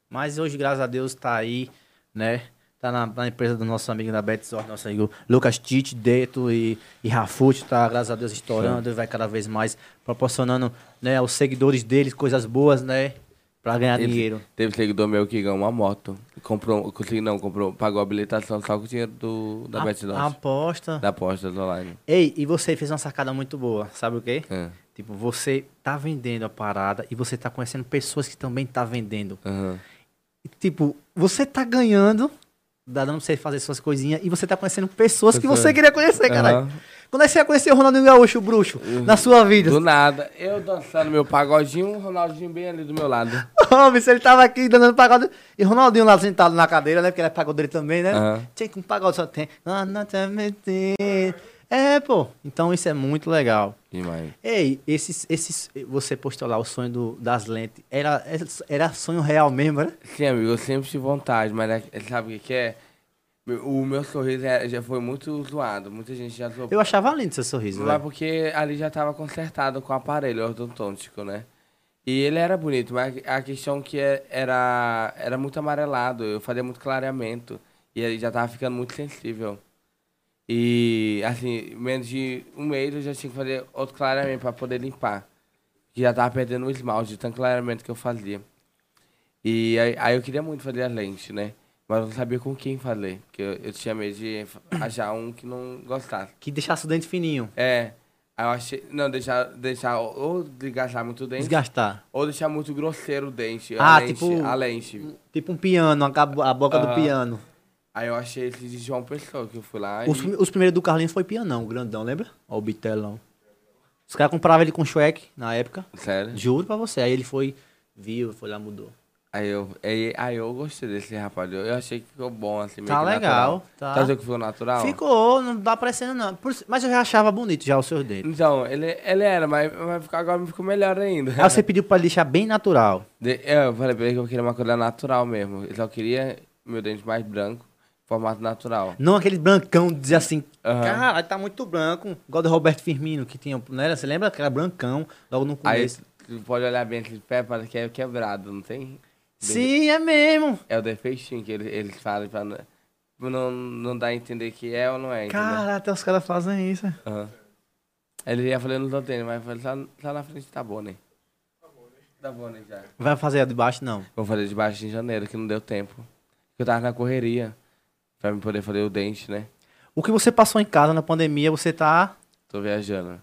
Mas hoje, graças a Deus, tá aí, né? Tá na, na empresa do nosso amigo da Betsor, nosso amigo Lucas Tite, Deto e, e Rafute, tá, graças a Deus, estourando e vai cada vez mais proporcionando, né, aos seguidores deles coisas boas, né? Pra ganhar Ele- dinheiro. Teve seguidor meu que ganhou uma moto. Comprou, consegui não, comprou, pagou a habilitação só com o dinheiro do, da A- Bet a aposta. Da aposta online. Ei, e você fez uma sacada muito boa, sabe o quê? É. Tipo, você tá vendendo a parada e você tá conhecendo pessoas que também tá vendendo. E, Tipo, você tá ganhando, dá dando pra você fazer suas coisinhas, e você tá conhecendo pessoas que você queria conhecer, caralho. Quando é que você ia conhecer o Ronaldinho Gaúcho, o bruxo, na sua vida? Do nada, eu dançando meu pagodinho, o Ronaldinho bem ali do meu lado. Homem, se ele tava aqui dando pagode. E o Ronaldinho lá sentado na cadeira, né? Porque ele é pagodeiro também, né? Aham. Tinha que um pagode só tem. Ah. É, pô. Então isso é muito legal. Demais. Ei, esses, esses, você postou lá o sonho do, das lentes. Era, era sonho real mesmo, né? Sim, amigo, eu sempre tive vontade, mas é- sabe o que que é? O meu sorriso é- já foi muito zoado. Muita gente já zoou. Eu achava lindo seu sorriso, Mas velho. porque ali já tava consertado com o aparelho ortodôntico, né? E ele era bonito, mas a questão que é- era, era muito amarelado, eu fazia muito clareamento. E ele já tava ficando muito sensível. E, assim, menos de um mês eu já tinha que fazer outro clareamento para poder limpar. Que já tava perdendo o esmalte, de tanto clareamento que eu fazia. E aí, aí eu queria muito fazer a lente, né? Mas eu não sabia com quem fazer. Porque eu, eu tinha medo de achar um que não gostasse. Que deixasse o dente fininho. É. Aí eu achei. Não, deixar, deixar ou desgastar muito o dente, Desgastar. ou deixar muito grosseiro o dente. Ah, a lente, tipo- A lente. Tipo um piano, a, a boca do Aham. piano. Aí eu achei esse de João Pessoa, que eu fui lá Os, e. os primeiros do Carlinhos foi pianão, grandão, lembra? Ó, o bitelão. Os caras compravam ele com Shrek na época. Sério? Juro pra você. Aí ele foi, viu, foi lá, mudou. Aí eu, aí, aí eu gostei desse rapaz. Eu, eu achei que ficou bom, assim, meio Tá que legal, natural. tá. Tá vendo que ficou natural? Ficou, não dá parecendo não. Por- mas eu já achava bonito já os seus dentes. Então, ele, ele era, mas, mas ficou- agora ficou melhor ainda. Aí você pediu pra ele deixar bem natural. De- eu falei pra ele que eu queria uma coisa natural mesmo. Eu só queria meu dente mais branco, formato natural. Não aquele brancão, dizer assim, Aham. caralho, tá muito branco. Igual do Roberto Firmino, que tinha, não era? Você lembra que era brancão, logo no Aí começo. tu pode olhar bem esse pé, parece que é quebrado, não tem? Sim, é mesmo. É o defeitinho que eles, eles falam pra não, não, não dar a entender que é ou não é? Cara, até os caras fazem isso. Aham. Ele ia falando no tênis, mas falei, só, só na frente tá bom, né? Tá bom, né, já. Vai fazer a de baixo, não. Vou fazer de baixo em janeiro, que não deu tempo. Eu tava na correria, pra me poder fazer o dente, né? O que você passou em casa na pandemia, você tá... Tô viajando.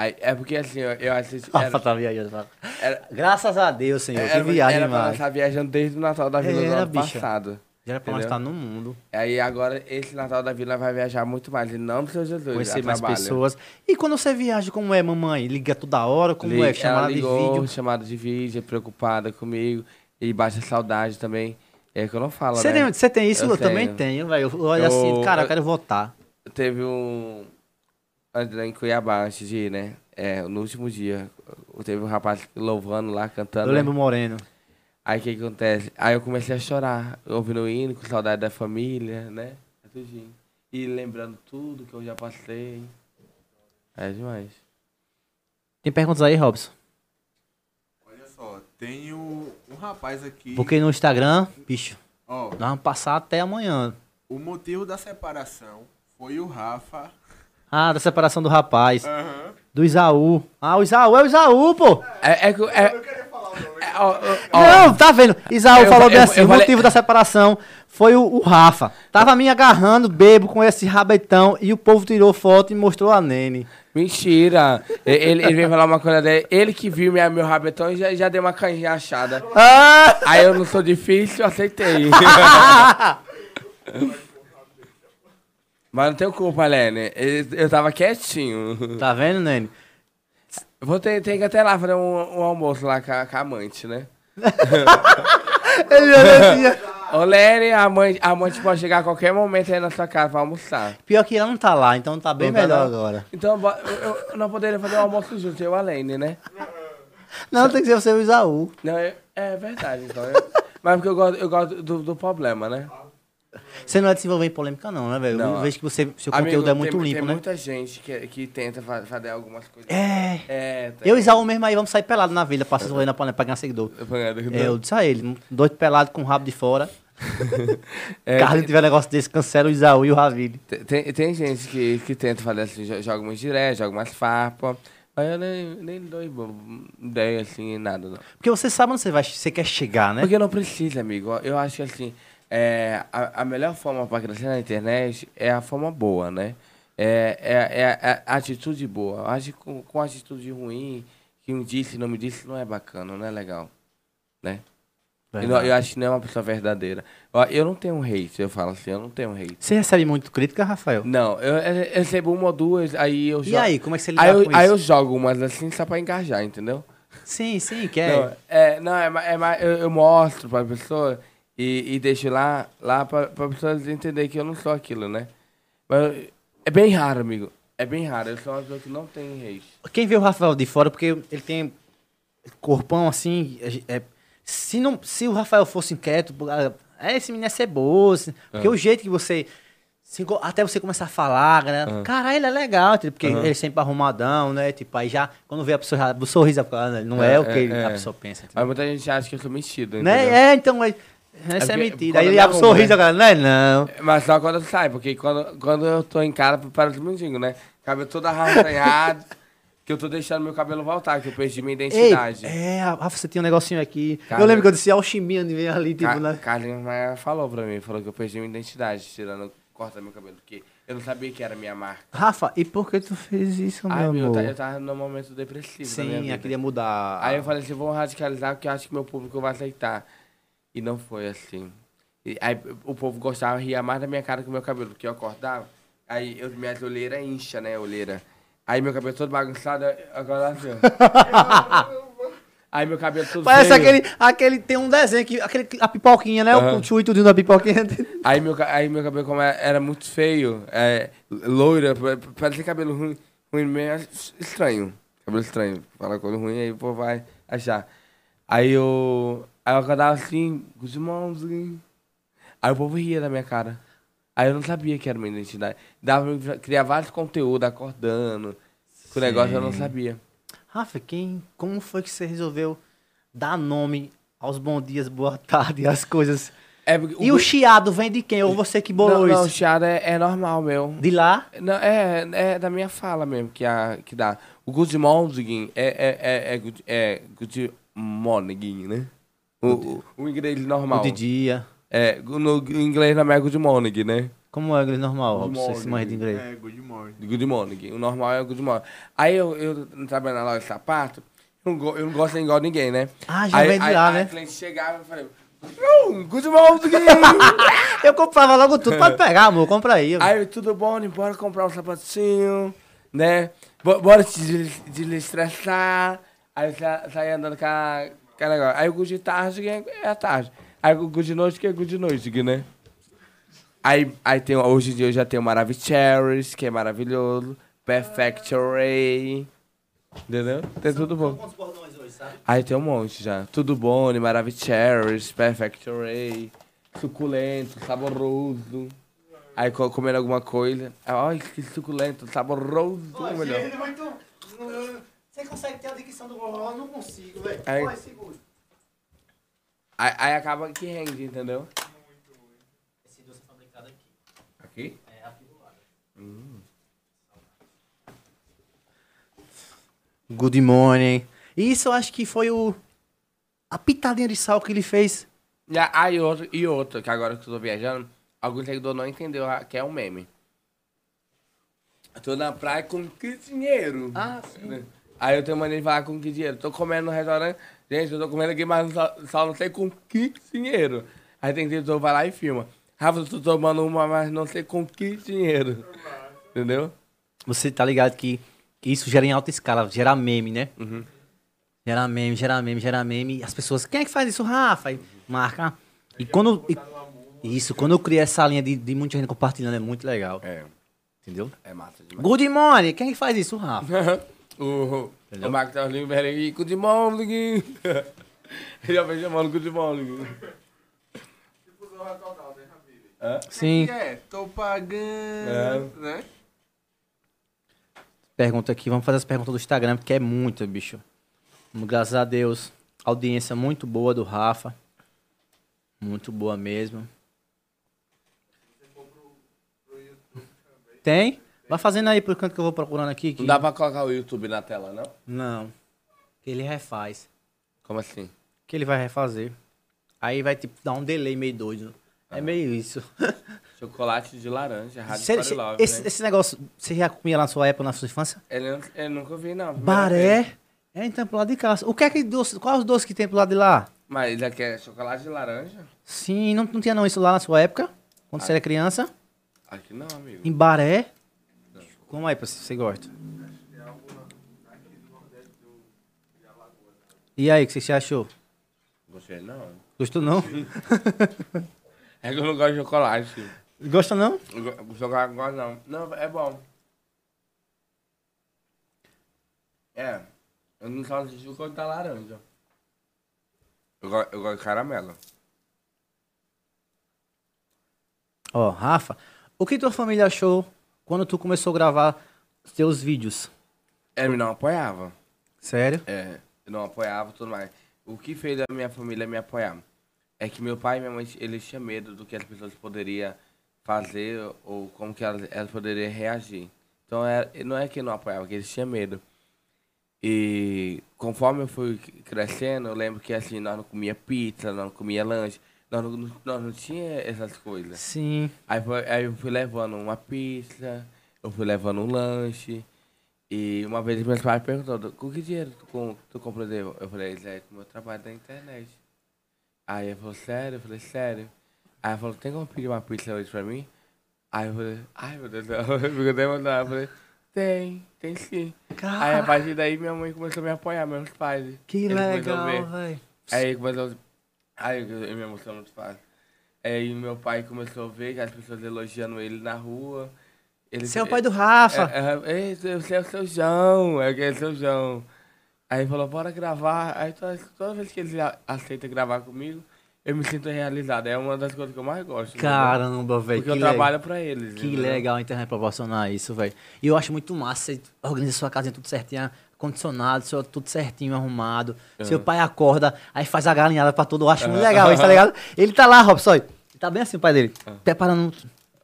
Aí, é porque assim, eu, eu assisti... Rafa Era, tá viajando. Rafa. era, Graças a Deus, Senhor. era, que viagem, era mano. estar viajando desde o Natal da Vila do Era, ano bicha. passado. Já era pra nós estar no mundo. Aí agora, esse Natal da Vila vai viajar muito mais. Em nome do Senhor Jesus. Conhecer mais trabalho. pessoas. E quando você viaja, como é, mamãe? Liga toda hora? Como Liga- é? Chamada ela de ligou, vídeo? chamada de vídeo, é preocupada comigo. E baixa saudade também. É que eu não falo, Você né? tem, você tem isso? Eu, Eu também tenho. tenho, velho. Eu olho Eu- assim, cara, eu eu- quero votar. Teve um... Em Cuiabá, antes de ir, né? É, no último dia. Teve um rapaz louvando lá, cantando. Eu né? lembro Moreno. Aí o que que acontece? Aí eu comecei a chorar, ouvindo o hino, com saudade da família, né? É tudinho. E lembrando tudo que eu já passei. É demais. Tem perguntas aí, Robson? Olha só, tenho um rapaz aqui. Porque no Instagram, bicho, Ó, nós vamos passar até amanhã. o motivo da separação foi o Rafa. Ah, da separação do rapaz. Aham. Do Isaú. Ah, o Isaú é o Isaú, pô. É, é, que- é, Eu o é, Não, tá vendo? Isaú Eu- falou bem eu- assim, eu o falei- motivo da separação foi o, o Rafa. Tava me agarrando, bebo, com esse rabetão, e o povo tirou foto e mostrou a Nene. Mentira. Ele, ele veio falar uma coisa dele. Ele que viu minha, meu rabetão e já, já deu uma canjinha achada. Ah! Aí eu não sou difícil, eu aceitei. Mas não tenho culpa, Lene. Eu, eu tava quietinho. Tá vendo, Nene? Vou ter, ter que até lá fazer um, um almoço lá com a, com a amante, né? Ele olhou assim, Ô, Lene, a amante, a amante pode chegar a qualquer momento aí na sua casa pra almoçar. Pior que ela não tá lá, então tá bem Não tá melhor não? agora. Então, bo- eu, eu, nós poderíamos fazer um almoço junto, eu e a Lene, né? Não, tem que ser você o Isaú. Não, é, é verdade, então. eu- mas porque eu gosto, eu gosto do, do problema, né? Você não é de se envolver em polêmica, não, né, velho? Eu vejo que você, seu Amigo, conteúdo é tem- muito tem, limpo, né? muita gente que, que tenta fa- fazer algumas coisas. É. É, tem. Eu e Isaú mesmo aí vamos sair pelado na pra se envolver na panela pra ganhar seguidor. É, eu disse a ele, dois pelados com o rabo de fora. É, Caso não tiver negócio desse, cancela o Isaú e o Ravile. tem, tem, tem gente que, que tenta fazer assim, jo- joga umas direto, joga umas farpas. Mas eu nem, nem dou ideia assim, nada, não. Porque você sabe onde você, vai, você quer chegar, né? Porque não precisa, amigo. Eu acho que assim, é, a, a melhor forma para crescer na internet é a forma boa, né? É, é, é a atitude boa. Que com, com atitude ruim, que um disse não me disse, não é bacana, não é legal. Né? Eu, eu acho que não é uma pessoa verdadeira. Eu, eu não tenho hate, eu falo assim, eu não tenho hate. Você recebe muito crítica, Rafael? Não, eu, eu recebo uma ou duas, aí eu E jogo. aí, como é que você lida Aí eu, com aí isso? eu jogo umas assim só pra engajar, entendeu? Sim, sim, que é. Não, é, não, é, é, eu, eu mostro pra pessoa e, e deixo lá, lá pra, pra pessoa entender que eu não sou aquilo, né? Mas é bem raro, amigo. É bem raro. Eu sou uma pessoa que não tem hate. Quem vê o Rafael de fora, porque ele tem corpão assim. é- se, não, se o Rafael fosse inquieto, ah, é, esse menino é ceboso. Porque Ah. o jeito que você. até você começar a falar, né? Cara, ele é legal, porque ele é sempre arrumadão, né? Tipo, aí já, quando vê a pessoa, já, o sorriso, não é, É, o que é, a é. pessoa pensa. entendeu? Mas muita gente acha que eu sou metido, Né? É, então, é, essa é, porque mentira. Aí ele eu abre arrumo, sorriso, né? galera, não é não. Mas só quando sai, porque quando, quando eu tô em casa, parece mendigo, né? Cabelo todo arranhado, que eu tô deixando meu cabelo voltar, que eu perdi minha Ei, identidade. é, Rafa, você tinha um negocinho aqui. Cara, eu lembro que eu disse, chiminho vem ali, tipo, né? Carlinhos Maia falou pra mim, falou que eu perdi minha identidade, tirando, corta meu cabelo, porque eu não sabia que era minha marca. Rafa, e por que tu fez isso, meu Ai, meu, eu amor? ta- eu tava num momento depressivo Sim, eu queria mudar. Aí eu falei assim, vou radicalizar porque eu acho que meu público vai aceitar. E não foi assim. E aí o povo gostava, ria mais da minha cara que do meu cabelo, porque eu acordava, aí eu, minha olheira incha, né, olheira. Aí meu cabelo todo bagunçado, eu acordava assim, ó. Aí meu cabelo todo Parece feio. aquele, aquele. Tem um desenho que. Aquele, a pipoquinha, né? Aham. O e tudinho da pipoquinha. Aí meu, aí meu cabelo como era, era muito feio, é, loira, pa- pa- parecia cabelo ruim, ruim meio es- estranho. Cabelo estranho. Fala coisa ruim, aí o povo vai achar. Aí eu. Aí eu acordava assim, com os irmãos. assim. Aí o povo ria da minha cara. Aí eu não sabia que era minha identidade. Dava pra criar vários conteúdos acordando. Com o negócio eu não sabia. Rafa, quem. Como foi que você resolveu dar nome aos bom dias, boa tarde, as coisas? É, E o chiado vem de quem? Ou você que bolou não, não, o isso? chiado é, é normal, meu. De lá? Não, é, é da minha fala mesmo que, a, que dá. O Good Morning é, é, é, é, é Good Morning, né? O, o, o inglês normal. O de dia. É, no inglês não é Good Morning, né? Como é o inglês normal, Robson? Você se manja de inglês. É, good morning. Good Morning. O normal é Good Morning. Aí eu, eu trabalhando na loja de sapato, eu não, eu não gosto de igual ninguém, né? Ah, já aí, vem de aí, lá, aí né? o cliente chegava e falei, "Não, Good Morning! Eu comprava logo tudo. Pode pegar, amor. Compra aí. Aí, tudo bom, né? bora comprar um sapatinho, né? Bo- Bora te des- desestressar. Aí sa- sair andando com a, com a negócio. Aí o good de tarde é a tarde. Aí o good de noite que é good de noite, né? Aí, aí tem, hoje em dia eu já tenho Maravicheries, que é maravilhoso. Perfect Array. Entendeu? Tem tudo bom. Aí tem um monte já. Tudo bom? Maravicheries, Perfect Array. Suculento, saboroso. Aí co- comendo alguma coisa. Ai, que suculento, saboroso. melhor. é muito. Você consegue ter a dicção do forró? Eu não consigo, velho. Aí- segura. Aí, aí acaba que rende, entendeu? Esse doce é fabricado aqui. Aqui? É aqui do lado. Good Morning. Isso eu acho que foi o. A pitadinha de sal que ele fez. Ah, e outro, e outro, que agora que eu tô viajando, algum seguidor não entendeu que é um meme. Eu tô na praia com que dinheiro? Ah, Aí eu tenho mania de falar com que dinheiro. Tô comendo no restaurante, gente, eu tô comendo aqui, mas só, só não sei com que dinheiro. Aí tem que vai lá e filma. Rafa, eu tô tomando uma, mas não sei com que dinheiro. Entendeu? Você tá ligado que, isso gera em alta escala, gera meme, né? Uhum. Gera meme, gera meme, gera meme. As pessoas, quem é que faz isso? Rafa, Aí marca. E quando. e- isso, quando eu criei essa linha de, de muita gente compartilhando, é muito legal. É, Entendeu? é massa demais. Good morning, quem é que faz isso? O Rafa. o o Marcos tá ali, peraí, good morning. Ele já vem chamando né, Ramírez? Hã? Sim. Que é? Tô pagando, né? Pergunta aqui, vamos fazer as perguntas do Instagram, porque é muito, bicho. Graças a Deus. Audiência muito boa do Rafa. Muito boa mesmo. Tem? Vai fazendo aí por enquanto que eu vou procurando aqui. que- Não dá pra colocar o YouTube na tela, não? Não. Que ele refaz. Como assim? Que ele vai refazer. Aí vai tipo dar um delay meio doido. É meio isso. Chocolate de laranja, Rádio Cê- cê- Love, esse, né? esse negócio, você já comia na sua época, na sua infância? Ele, não- ele nunca vi, não. vez. Baré? É, então pro lado de casa. O que é que doce, qual os doces que tem pro lado de lá? Mas ele aqui é chocolate de laranja? Sim, não, não tinha não isso lá na sua época? Quando você era criança? Aqui não, amigo. Em Baré? Como aí, pra você, você gosta? E aí, o que você achou? Gostei não. Gostou não? É que eu não gosto de chocolate. Gosta não? Chocolate não gosto não. Não, é bom. É. Eu não só assisti quando tá laranja. Eu, go- eu gosto de caramelo. Ó, Rafa, o que tua família achou quando tu começou a gravar teus vídeos? Ele não apoiava. Sério? É, eu não apoiava tudo mais. O que fez a minha família me apoiar é que meu pai e minha mãe, eles tinham medo do que as pessoas poderiam fazer ou como que elas, elas poderiam reagir. Então, era, não é que não apoiava, é que eles tinham medo. E conforme eu fui crescendo, eu lembro que assim, nós não comia pizza, nós não comia lanche, nós não, nós não tinha essas coisas. Sim. Aí, foi- aí eu fui levando uma pizza, eu fui levando um lanche. E uma vez meus pais perguntaram, com que dinheiro tu, com, tu comprou? Eu falei, Zé, com meu trabalho da internet. Aí ele falou, sério? Eu falei, sério. Aí ele falou, tem como pedir uma pizza hoje pra mim? Aí eu falei, ai meu Deus do céu, eu mandando. Eu falei, tem, tem sim. Aí a partir daí minha mãe começou a me apoiar, meus pais. Que Eles legal, velho. Aí começou. Aí eu eu me emociono muito fácil. Aí meu pai começou a ver que as pessoas elogiando ele na rua. Ele, Você é o pai do Rafa. É, é, Ei, você é o seu João, é que é o seu João. Aí ele falou, bora gravar. Aí toda, toda vez que ele aceita gravar comigo, eu me sinto realizado. É uma das coisas que eu mais gosto. entendeu? Caramba, velho. Porque que eu legal. trabalho pra eles. Que entendeu? legal a internet proporcionar isso, velho. E eu acho muito massa. Você organiza sua casinha tudo certinho, condicionado, seu- tudo certinho, arrumado. Seu pai acorda, aí faz a galinhada pra todo. Eu acho muito legal isso, tá ligado? Ele tá lá, Robson. olha. Tá bem assim, o pai dele. Preparando.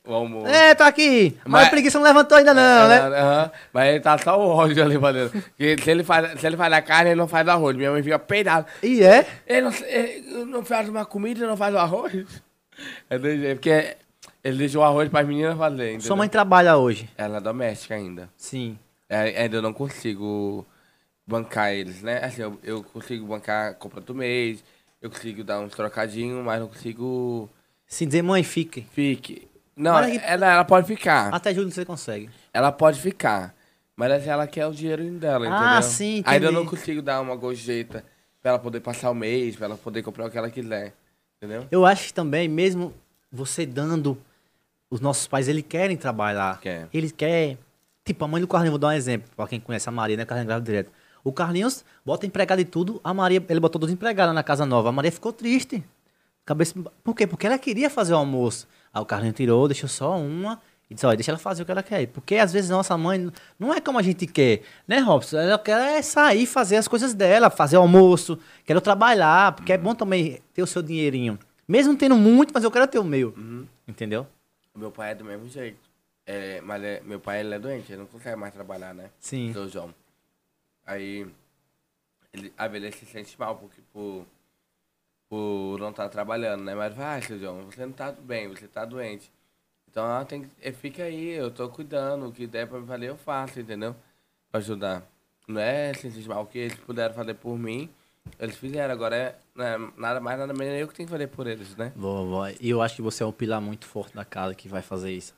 O almoço. É, tô aqui. Mas, Mas- a preguiça não levantou ainda, não, né? É, aham. Mas ele tá só o ódio ali pra dentro. Porque se ele faz, se ele faz a carne, ele não faz o arroz. Minha mãe fica peidada. E é. Ele não, ele não faz uma comida, não faz o arroz? É desse jeito, porque ele deixou o arroz para as meninas fazer, entendeu? Sua mãe trabalha hoje. Ela é doméstica ainda. Sim. É, ainda eu não consigo bancar eles, né? Assim, eu, eu consigo bancar a compra do mês, eu consigo dar uns trocadinhos, mas não consigo... Se dizer, mãe, fique. Fique. Não, Olha que- ela, ela pode ficar. Até julho você consegue. Ela pode ficar. Mas assim, ela quer o dinheirinho dela, Ah, entendeu? sim, Ainda eu entendi. não consigo dar uma gorjeta pra ela poder passar o mês, pra ela poder comprar o que ela quiser. Entendeu? Eu acho que também, mesmo você dando, os nossos pais, eles querem trabalhar. Quer. Eles querem. Tipo, a mãe do Carlinhos, vou dar um exemplo, pra quem conhece a Maria, né? Carlinhos grávida direto. O Carlinhos bota empregado e tudo, a Maria, ele botou duas empregadas na casa nova. A Maria ficou triste. Cabeça... Por quê? Porque ela queria fazer o almoço. Aí o Carlinhos tirou, deixou só uma e disse, olha, deixa ela fazer o que ela quer. Porque às vezes nossa mãe não é como a gente quer, né, Robson? Ela quer é sair, fazer as coisas dela, fazer o almoço, quero trabalhar, porque é bom também ter o seu dinheirinho. Mesmo tendo muito, mas eu quero ter o meu. Entendeu? Meu pai é do mesmo jeito. É, mas é- meu pai ele é doente, ele não consegue mais trabalhar, né? Sim. Seu João. Aí, ele, a velha se sente mal porque, por, por não estar trabalhando, né? Mas vai, ah, seu João, você não tá bem, você tá doente. Então, ela tem que, eh, fica aí, eu tô cuidando, o que der pra me fazer, eu faço, entendeu? Pra ajudar. Não é se sentir mal, o que eles puderam fazer por mim, eles fizeram. Agora, é, né, nada mais, nada menos, eu que tenho que fazer por eles, né? Vovó, e eu acho que você é um pilar muito forte da casa que vai fazer isso.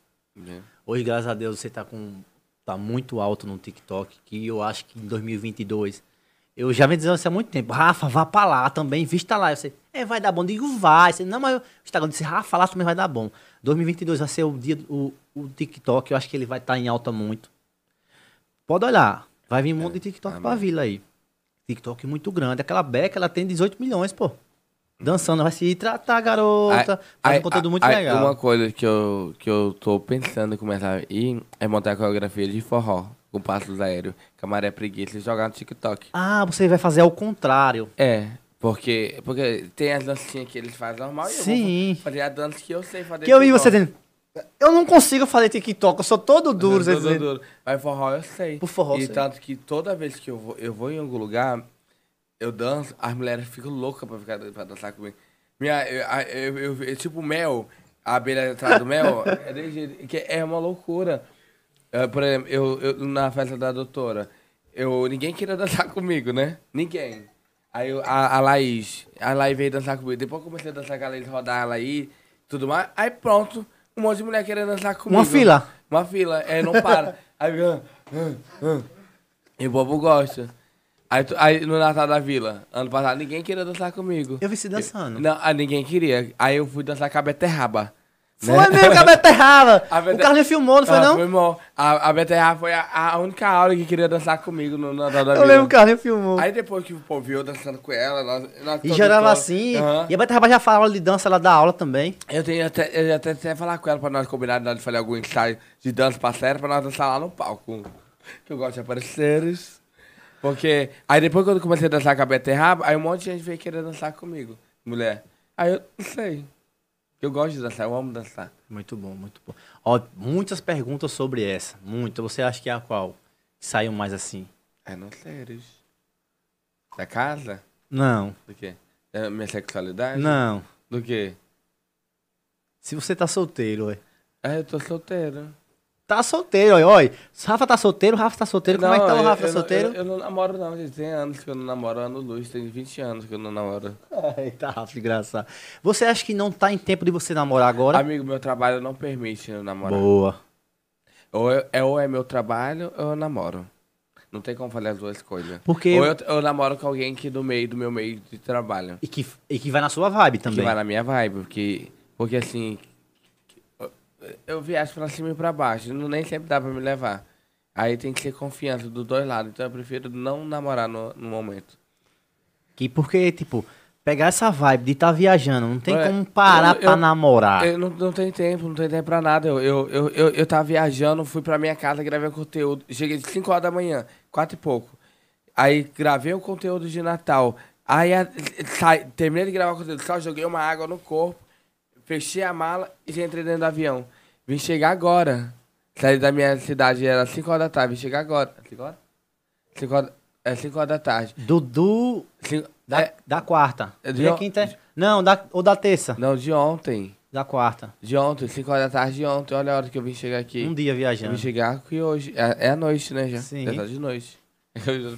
É. Hoje, graças a Deus, você tá com tá muito alto no TikTok, que eu acho que em 2022 eu já venho dizendo isso há muito tempo. Rafa, vá pra lá também, vista lá. Eu sei, é, vai dar bom. Eu digo, vai. Você, não, mas o Instagram disse, Rafa, lá também vai dar bom. 2022 vai ser o dia, o, o TikTok, eu acho que ele vai estar em alta muito. Pode olhar, vai vir um monte de TikTok amém. pra vila aí. TikTok muito grande. Aquela Beca, ela tem 18 milhões, pô. Dançando, vai se tratar, garota. Faz um conteúdo muito legal. Uma coisa que eu, que eu tô pensando em começar a ir é montar a coreografia de forró com passos aéreos, camaré preguiça e jogar no TikTok. Ah, você vai fazer ao contrário. É, porque, porque tem as dancinhas que eles fazem normal e Sim. eu vou fazer a dança que eu sei fazer. Que eu vi TikTok. você dizendo, eu não consigo fazer TikTok, eu sou todo duro. você Duro, dizendo. duro. Mas forró eu sei. Por forró eu E sei. tanto que toda vez que eu vou, eu vou em algum lugar, eu danço, as mulheres ficam loucas pra, ficar, pra dançar comigo. Minha, eu, eu, eu- eu- tipo mel, a abelha atrás do mel, é, jeito, que é uma loucura. Eh, por exemplo, eu, eu- na festa da doutora, eu, ninguém queria dançar comigo, né? Ninguém. Aí eu- a, a Laís, a Laís veio dançar comigo. Depois eu comecei a dançar com a Laís, rodar ela aí, tudo mais. Aí pronto, um monte de mulher querendo dançar comigo. Uma fila. Uma fila, é, não para. aí fica, ah, ah. E o povo gosta. Aí, aí no Natal da Vila, ano passado, ninguém queria dançar comigo. Eu vi você dançando. Não, ah, ninguém queria. Aí eu fui dançar com a Beterraba. Foi mesmo que a Beterraba. A O Bete- Carlinhos filmou, não foi Ah, não? Foi bom. A, a Beterraba foi a, a única aula que queria dançar comigo no Natal da Eu Vila. lembro que o Carlinhos filmou. Aí depois que o povo viu eu dançando com ela, nós, nós E já era assim. Aham. E a Beterraba já fala aula de dança, ela dá aula também. Eu tenho até, eu até, até falar com ela pra nós combinar de fazer algum ensaio de dança pra série pra nós dançar lá no palco. Que eu gosto de apareceres. Porque aí depois quando eu comecei a dançar com a Beterraba, aí um monte de gente veio querer dançar comigo, mulher. Aí eu não sei. Eu gosto de dançar, eu amo dançar. Muito bom, muito bom. Ó, muitas perguntas sobre essa. Muita. Você acha que é a qual? Saiu mais assim? É não sério. Da casa? Não, Do quê? Da minha sexualidade? não. Do quê? Se você tá solteiro, ué. É, eu tô solteiro. Tá solteiro, ó. Olha, Rafa tá solteiro, Rafa tá solteiro. Como é que tá o eu- Rafa eu, não- solteiro? Eu, eu não namoro não, gente. Tem anos que eu não namoro, ano luz, tem 20 anos que eu não namoro. Eita, Rafa, engraçado. Você acha que não tá em tempo de você namorar agora? Amigo, meu trabalho não permite eu namorar. Boa. Ou, eu- é, ou é meu trabalho ou eu namoro. Não tem como fazer as duas coisas. Porque- Ou eu, eu namoro com alguém que do meio do meu meio de trabalho. E que, e que vai na sua vibe também. Que vai na minha vibe, porque, porque assim, eu, viajo pra cima e pra baixo, não, nem sempre dá pra me levar. Aí tem que ser confiança dos dois lados, então eu prefiro não namorar no, no momento. Que porque, tipo, pegar essa vibe de estar viajando, não tem Ué, como parar eu- pra eu- namorar. Eu não, não tem tempo, não tem tempo pra nada. Eu, eu, eu, eu, eu tava viajando, fui pra minha casa, gravei um conteúdo. Cheguei de 5 horas da manhã, quatro e pouco. Aí gravei o conteúdo de Natal. Aí a- sai, terminei de gravar o conteúdo, só joguei uma água no corpo, fechei a mala e já entrei dentro do avião. Vim chegar agora. Saí da minha cidade, era 5 horas da tarde, vim chegar agora. 5 horas? 5 horas, é 5 horas da tarde. Dudu Cinco- da, é, da quarta. É de on- quinta é- Não, da, ou da terça. não, de ontem. Da quarta. De ontem, 5 horas da tarde de ontem. Olha a hora que eu vim chegar aqui. Um dia Eu viajando. vim chegar aqui hoje. É, é a noite, né, já? Sim. Já tá de noite.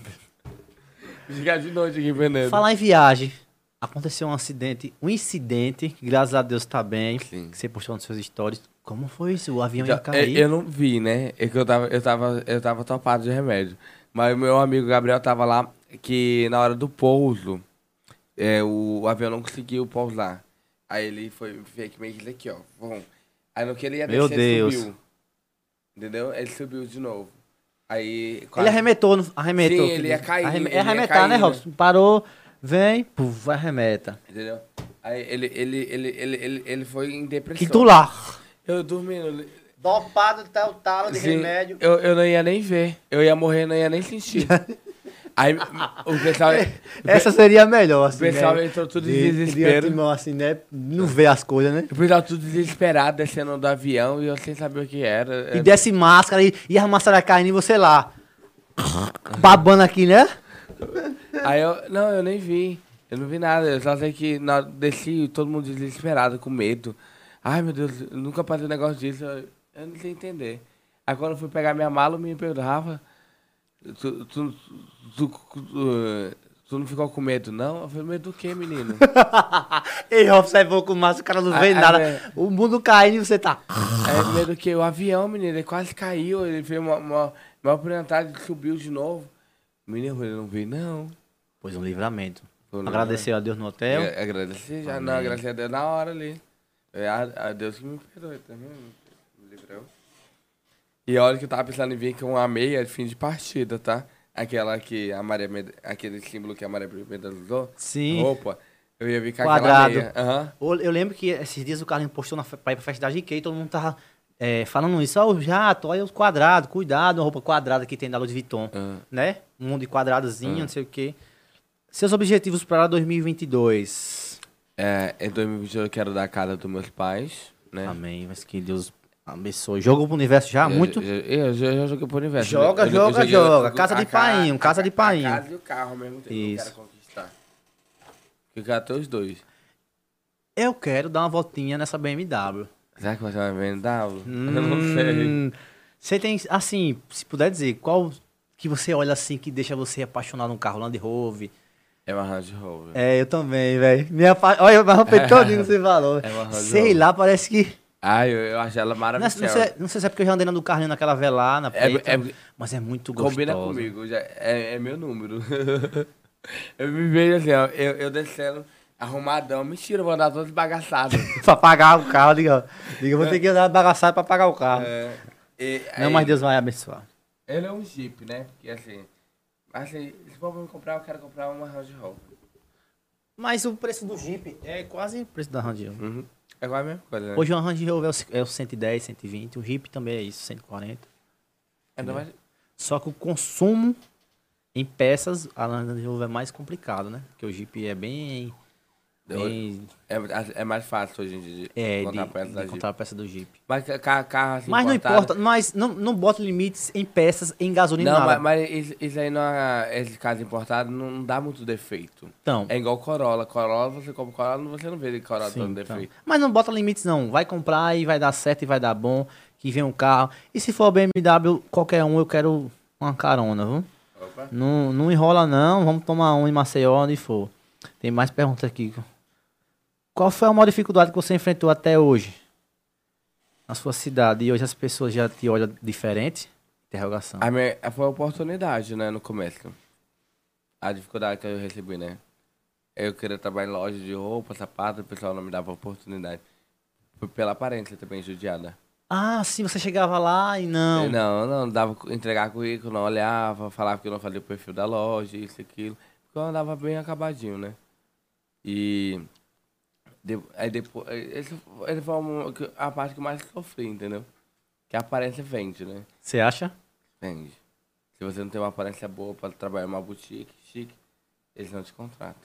Vim chegar de noite aqui em Veneza. Falar em viagem. Aconteceu um acidente, um incidente, que graças a Deus tá bem, Sim. que você postou nos seus stories. Como foi isso? O avião Então, ia cair? eu, eu não vi, né? É que eu tava, eu tava, eu tava topado de remédio. Mas o meu amigo Gabriel tava lá, que na hora do pouso, é, o, avião não conseguiu pousar. Aí ele foi, fez meio que aqui, ó. Bom. Aí no que ele ia Meu descer, ele Deus. subiu. Entendeu? Ele subiu de novo. Aí... Ele quase- arremetou, não- arremetou. Sim, ele ia cair, Arreme- ele é ia arremetar, cair, né, né? Robson? Parou, vem, puf, arremeta. Entendeu? Aí ele, ele, ele, ele, ele, ele foi em depressão. Que tu lá. Eu dormindo. Dopado até o talo Sim, eu, eu não ia nem ver. Eu ia morrer, não ia nem sentir. Aí o pessoal, Essa seria a melhor, o assim, pessoal né? entrou tudo De- em de desespero. antemão, assim, né? Não vê as coisas, né? O pessoal tudo desesperado, descendo do avião e eu sem saber o que era. E desce máscara e, e a máscara caindo e você lá. babando aqui, né? Aí eu, não, eu nem vi. Eu não vi nada. Eu só sei que na desci todo mundo desesperado, com medo. Ai, meu Deus, eu nunca passei um negócio disso. Eu, eu não sei entender. Aí quando eu fui pegar minha mala, menino perguntou, Rafa, tu, tu, tu, tu, não ficou com medo, não? Eu falei, medo do quê, menino? Ei, Robson, é pouco massa, o cara não vê Ah, nada. é. O mundo caindo e você tá. Aí medo do quê? O avião, menino, ele quase caiu. Ele fez uma, uma, uma subiu de novo. Menino, ele não veio, não. Pois um livramento. Foi um Agradeceu a Deus no hotel. Eu Agradeci já, não, Amém. agradecer a Deus na hora ali. É a, a Deus que me perdoe também, me livrou. E olha que eu tava pensando em vir com uma meia de fim de partida, tá? Aquela que a Maria Med... aquele símbolo que a Maria Medeiros usou. Sim. Roupa. Eu ia vir com Quadrado. aquela meia. Aham. Eu eu lembro que esses dias o Carlinhos postou na, pra ir pra festa da GK e todo mundo tava é, falando isso. Ó, o jato, olha os quadrados, cuidado, uma roupa quadrada que tem da Louis Vuitton. Ah. Né? Um monte de quadradozinho, Ah. não sei o quê. Seus objetivos para 2022. É, em 2022 eu quero dar a casa dos meus pais, né? Amém. Mas que Deus abençoe. Jogou pro universo já? Eu- muito. Eu, eu, já- já joguei pro universo. Joga, Eu- eu joga, joguei joga. a- Casa de a painho, a casa ca- de painho. A casa e o carro ao mesmo tempo. Isso. Eu quero conquistar. Eu quero ter os dois. Eu quero dar uma voltinha nessa BMW. Será que vai ser uma BMW? Eu não sei. Hum, Você tem, assim, se puder dizer, qual que você olha assim que deixa você apaixonado num carro Land Rover? É uma Range Rover. É, eu também, velho. Minha pa... Olha, eu me arrependo todinho você falou. É uma Range Sei Rover. lá, parece que. Ah, eu, eu acho ela Não, maravilhosa. sei, não sei- não sei se é porque eu já andei na do carrinho naquela velana, É- preta, é- mas é muito gostoso. Combina comigo, já, é, é meu número. eu me vejo assim, ó, eu, eu descendo arrumadão. Mentira, eu vou andar todo bagaçado. pra pagar o carro, diga, diga, eu vou ter que andar bagaçado pra pagar o carro. é, e, Não, aí- mas Deus vai abençoar. Ele é um Jeep, né? Porque assim, assim se for pra me comprar, eu quero comprar uma Range Rover. Mas o preço do Jeep é quase o preço da Range Rover. Uhum. É quase a mesma coisa, né? Hoje o Range Rover é o, é o 110, 120, o Jeep também é isso, 140. Ainda mais- Só que o consumo em peças, a Land Rover é mais complicado, né? Porque o Jeep é bem... bem é, é mais fácil hoje em dia de é, de, encontrar peça de da Jeep. encontrar a peça do Jeep. Mas ca- ca- carro assim, mas não importa, mas não, não bota limites em peças, em gasolina, Não, mas, mas isso, isso aí, não é, esse caso importado, não dá muito defeito. Então, É igual Corolla. Corolla, você compra Corolla, você não vê Corolla sim, dando então. defeito. Mas não bota limites não, vai comprar e vai dar certo e vai dar bom, que vem um carro. E se for BMW, qualquer um, eu quero uma carona, viu? Opa. Não, não enrola não, vamos tomar um em Maceió, onde for. Tem mais perguntas aqui. Qual foi a maior dificuldade que você enfrentou até hoje? Na sua cidade. E hoje as pessoas já te olham diferente? Interrogação. A minha, foi a oportunidade, né, no começo. A dificuldade que eu recebi, né? Eu queria trabalhar em loja de roupa, sapato, o pessoal não me dava oportunidade. Foi pela aparência também, judiada. Ah, sim, você chegava lá e não. Não, não, dava entregar currículo, não olhava, falava que eu não fazia o perfil da loja, isso, aquilo. Porque eu andava bem acabadinho, né? E. de- aí depois. Esse, esse foi uma- a parte que eu mais sofri, entendeu? Que a aparência vende, né? Você acha? Vende. Se você não tem uma aparência boa pra trabalhar em uma boutique chique, eles não te contratam.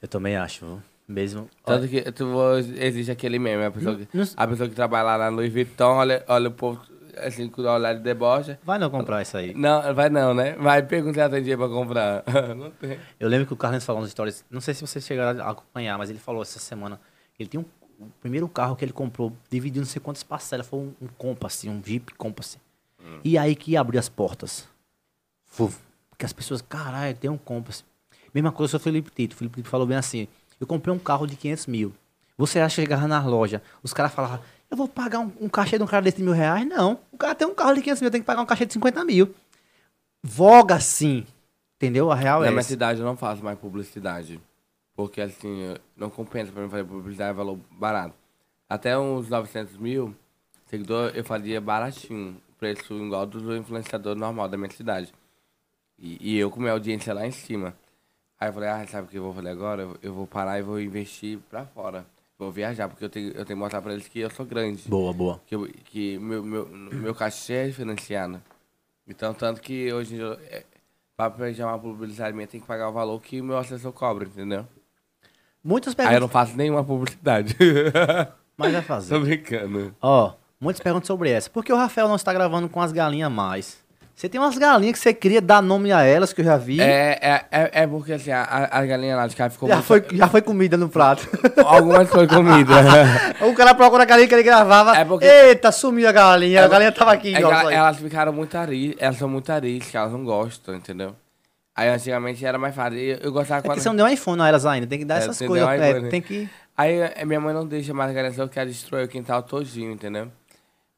Eu também acho, viu? Mesmo. Tanto que tu, existe aquele meme, a pessoa, que, a pessoa que trabalha lá na Louis Vuitton, olha, olha o povo assim, com o olhar de deboche. Vai não comprar isso aí. Não, vai não, né? Vai perguntar se dinheiro pra comprar. não tem. Eu lembro que o Carlinhos falou nas histórias. Não sei se vocês chegaram a acompanhar, mas ele falou essa semana. Ele tem um. O primeiro carro que ele comprou, dividiu não sei quantas parcelas. Foi um, um Compass, um Jeep Compass. E aí que abriu as portas. Porque as pessoas, caralho, tem um Compass. Mesma coisa o Felipe Tito. O Felipe Tito falou bem assim: eu comprei um carro de 500 mil. Você acha que chegava na loja, os caras falavam, eu vou pagar um, um cachê de um cara desse de mil reais? Não. O cara tem um carro de 500 mil, tem que pagar um cachê de 50 mil. Voga sim. Entendeu? A real Na é minha essa. cidade eu não faço mais publicidade. Porque assim, não compensa pra mim fazer publicidade, é valor barato. Até uns 900 mil seguidores eu fazia baratinho. Preço igual do influenciador normal da minha cidade. E, e eu com minha audiência lá em cima. Aí eu falei, ah, sabe o que eu vou fazer agora? Eu vou parar e vou investir pra fora. Vou viajar, porque eu tenho, eu tenho que mostrar pra eles que eu sou grande. Boa, boa. Que, eu- que meu, meu, meu cachê é financiado. Então, tanto que hoje em dia, é, pra planejar uma publicidade minha, tem que pagar o valor que o meu assessor cobra, entendeu? Muitas Aí eu perguntas. não faço nenhuma publicidade. Mas vai Tô fazer. brincando. Ó, muitas perguntas sobre essa. Por que o Rafael não está gravando com as galinhas mais? Você tem umas galinhas que você queria dar nome a elas, que eu já vi. É, é, é, é porque assim, a, a a galinha lá de cá ficou já, muito- foi, já foi comida no prato. Algumas foi comida. o cara procura a galinha que ele gravava. É porque- Eita, sumiu a galinha. a É, galinha tava aqui. É só elas ficaram muito ariscas, elas são muito ariscas, elas não gostam, entendeu? Aí antigamente era mais fácil. Eu, eu gostava É que quando. você não deu um iPhone a elas ainda. Tem que dar É, essas coisas. é, tem que. Aí eh, minha mãe não deixa mais galinhas, eu quero destruir o quintal todinho, entendeu?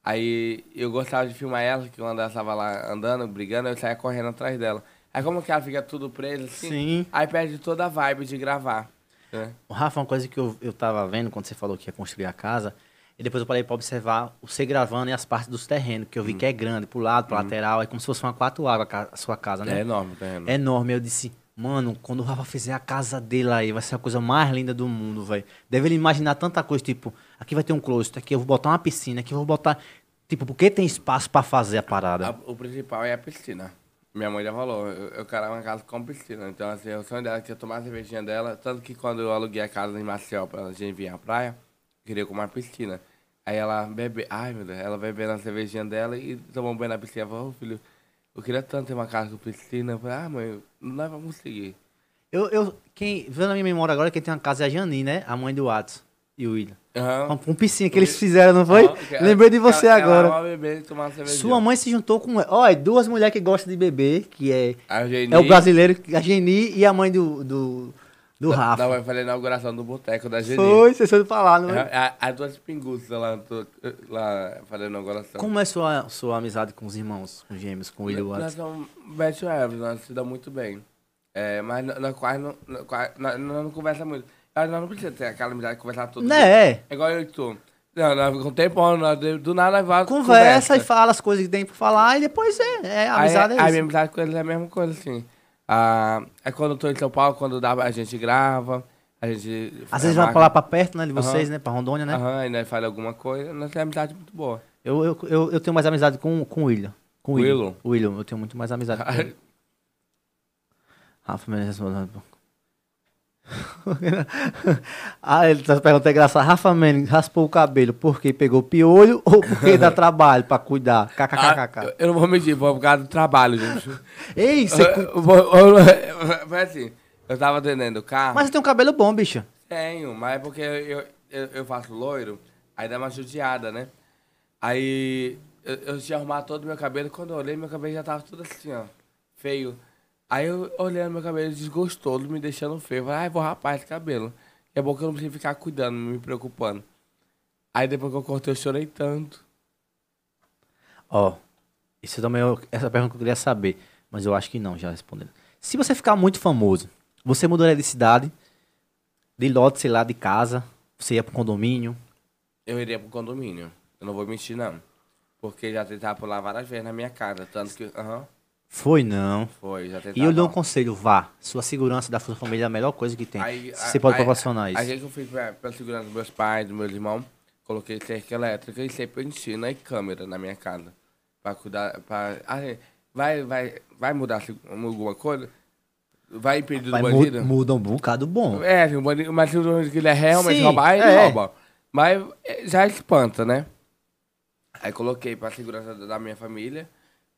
Aí eu gostava de filmar ela, que quando ela estava lá andando, brigando, eu saía correndo atrás dela. Aí como que ela fica tudo presa assim, Sim. aí perde toda a vibe de gravar. Né? O Rafa, uma coisa que eu, eu tava vendo quando você falou que ia construir a casa, e depois eu parei pra observar você gravando e as partes dos terrenos, que eu vi Hum. que é grande, pro lado, pro lateral, é como se fosse uma quatro águas a sua casa, É né? enorme o terreno. É enorme. Eu disse, mano, quando o Rafa fizer a casa dele aí, vai ser a coisa mais linda do mundo, velho. Deve ele imaginar tanta coisa, tipo, aqui vai ter um closet, aqui eu vou botar uma piscina, aqui eu vou botar. Tipo, porque tem espaço pra fazer a parada. A- o principal é a piscina. Minha mãe já falou, eu, eu quero uma casa com piscina. Então, assim, o sonho dela é que eu tomar a cervejinha dela. Tanto que quando eu aluguei a casa em Maceió pra gente vir à praia, eu queria com uma piscina. Aí ela bebe, ai meu Deus, ela bebendo a cervejinha dela e tomou um banho na piscina. Falou, ô filho, eu queria tanto ter uma casa com piscina. Eu falei, ah mãe, não vamos conseguir. Eu, eu, quem, vendo na minha memória agora, quem tem uma casa é a Jani, né? A mãe do Watts e o William. Com piscina que eles fizeram, não foi? Que- Lembrei de você ela- agora. Ela beber. Sua mãe se juntou com. Olha, duas mulheres que gostam de beber, que é, é o brasileiro, a Geni e a mãe do, do, do Rafa. Não, vai fazer a inauguração do boteco da Geni. Foi, vocês foram falar, não é? A- a- As duas pinguças lá, tô- lá fazendo a inauguração. Como é sua, sua amizade com os irmãos, com os gêmeos, com o William Nós Watts? somos best ever, nós se dá muito bem. É, mas nós- nós quase não, nós quase- nós- nós não conversa muito. Nós não precisamos ter aquela amizade de conversar todo dia. Né? É igual eu e tu. Não, nós, com o tempo, nós, do nada nós vamos Conversa e fala as coisas que tem pra falar e depois é. é a amizade aí, é A isso. minha amizade com eles é a mesma coisa, assim. Ah, é quando eu tô em São Paulo, quando dá, a gente grava, a gente... Às vezes vai pra lá pra perto, né? De vocês, Aham. né? Pra Rondônia, né? Aham, e nós fala alguma coisa, nós temos amizade muito boa. Eu, eu, eu, eu tenho mais amizade com, com o William. Com o William. William, eu tenho muito mais amizade com ele. Rafa Mendes respondendo. ah, ele tá perguntando engraçado. Rafa Mendes raspou o cabelo porque pegou piolho ou porque dá trabalho pra cuidar? Ah, KKKK. eu, eu não vou mentir, foi por causa do trabalho, gente. Ei, você. Foi assim, eu tava atendendo o carro. Mas você tem um cabelo bom, bicho. Tenho, mas é porque eu, eu, eu faço loiro, aí dá uma judiada, né? Aí eu, eu tinha arrumado todo o meu cabelo, quando eu olhei, meu cabelo já tava tudo assim, ó, feio. Aí eu olhando meu cabelo desgostoso, me deixando feio. Falei, ai, vou rapar esse cabelo. É bom que eu não preciso ficar cuidando, me preocupando. Aí depois que eu cortei, eu chorei tanto. Ó, isso também é essa pergunta que eu queria saber, mas eu acho que não, já respondendo. Se você ficar muito famoso, você mudaria de cidade, de lote, sei lá, de casa, você ia pro condomínio. Eu iria pro condomínio. Eu não vou mentir, não. Porque já tentaram pular várias vezes na minha casa. Tanto que. Aham. Foi não. foi, já. E eu dou um conselho, vá. Sua segurança da sua família é a melhor coisa que tem. Aí, você pode aí- proporcionar isso. Aí que eu fiz pra, pela segurança dos meus pais, dos meus irmãos, coloquei cerca elétrica e serpentina e câmera na minha casa. Pra cuidar. Pra, ah, vai, vai, vai mudar alguma coisa? Vai impedir do bandido? muda um bocado bom. É, o bandido, mas se o bandido quiser realmente Sim, roubar, ele é. rouba. Mas é, já espanta, né? Aí coloquei pra segurança da minha família,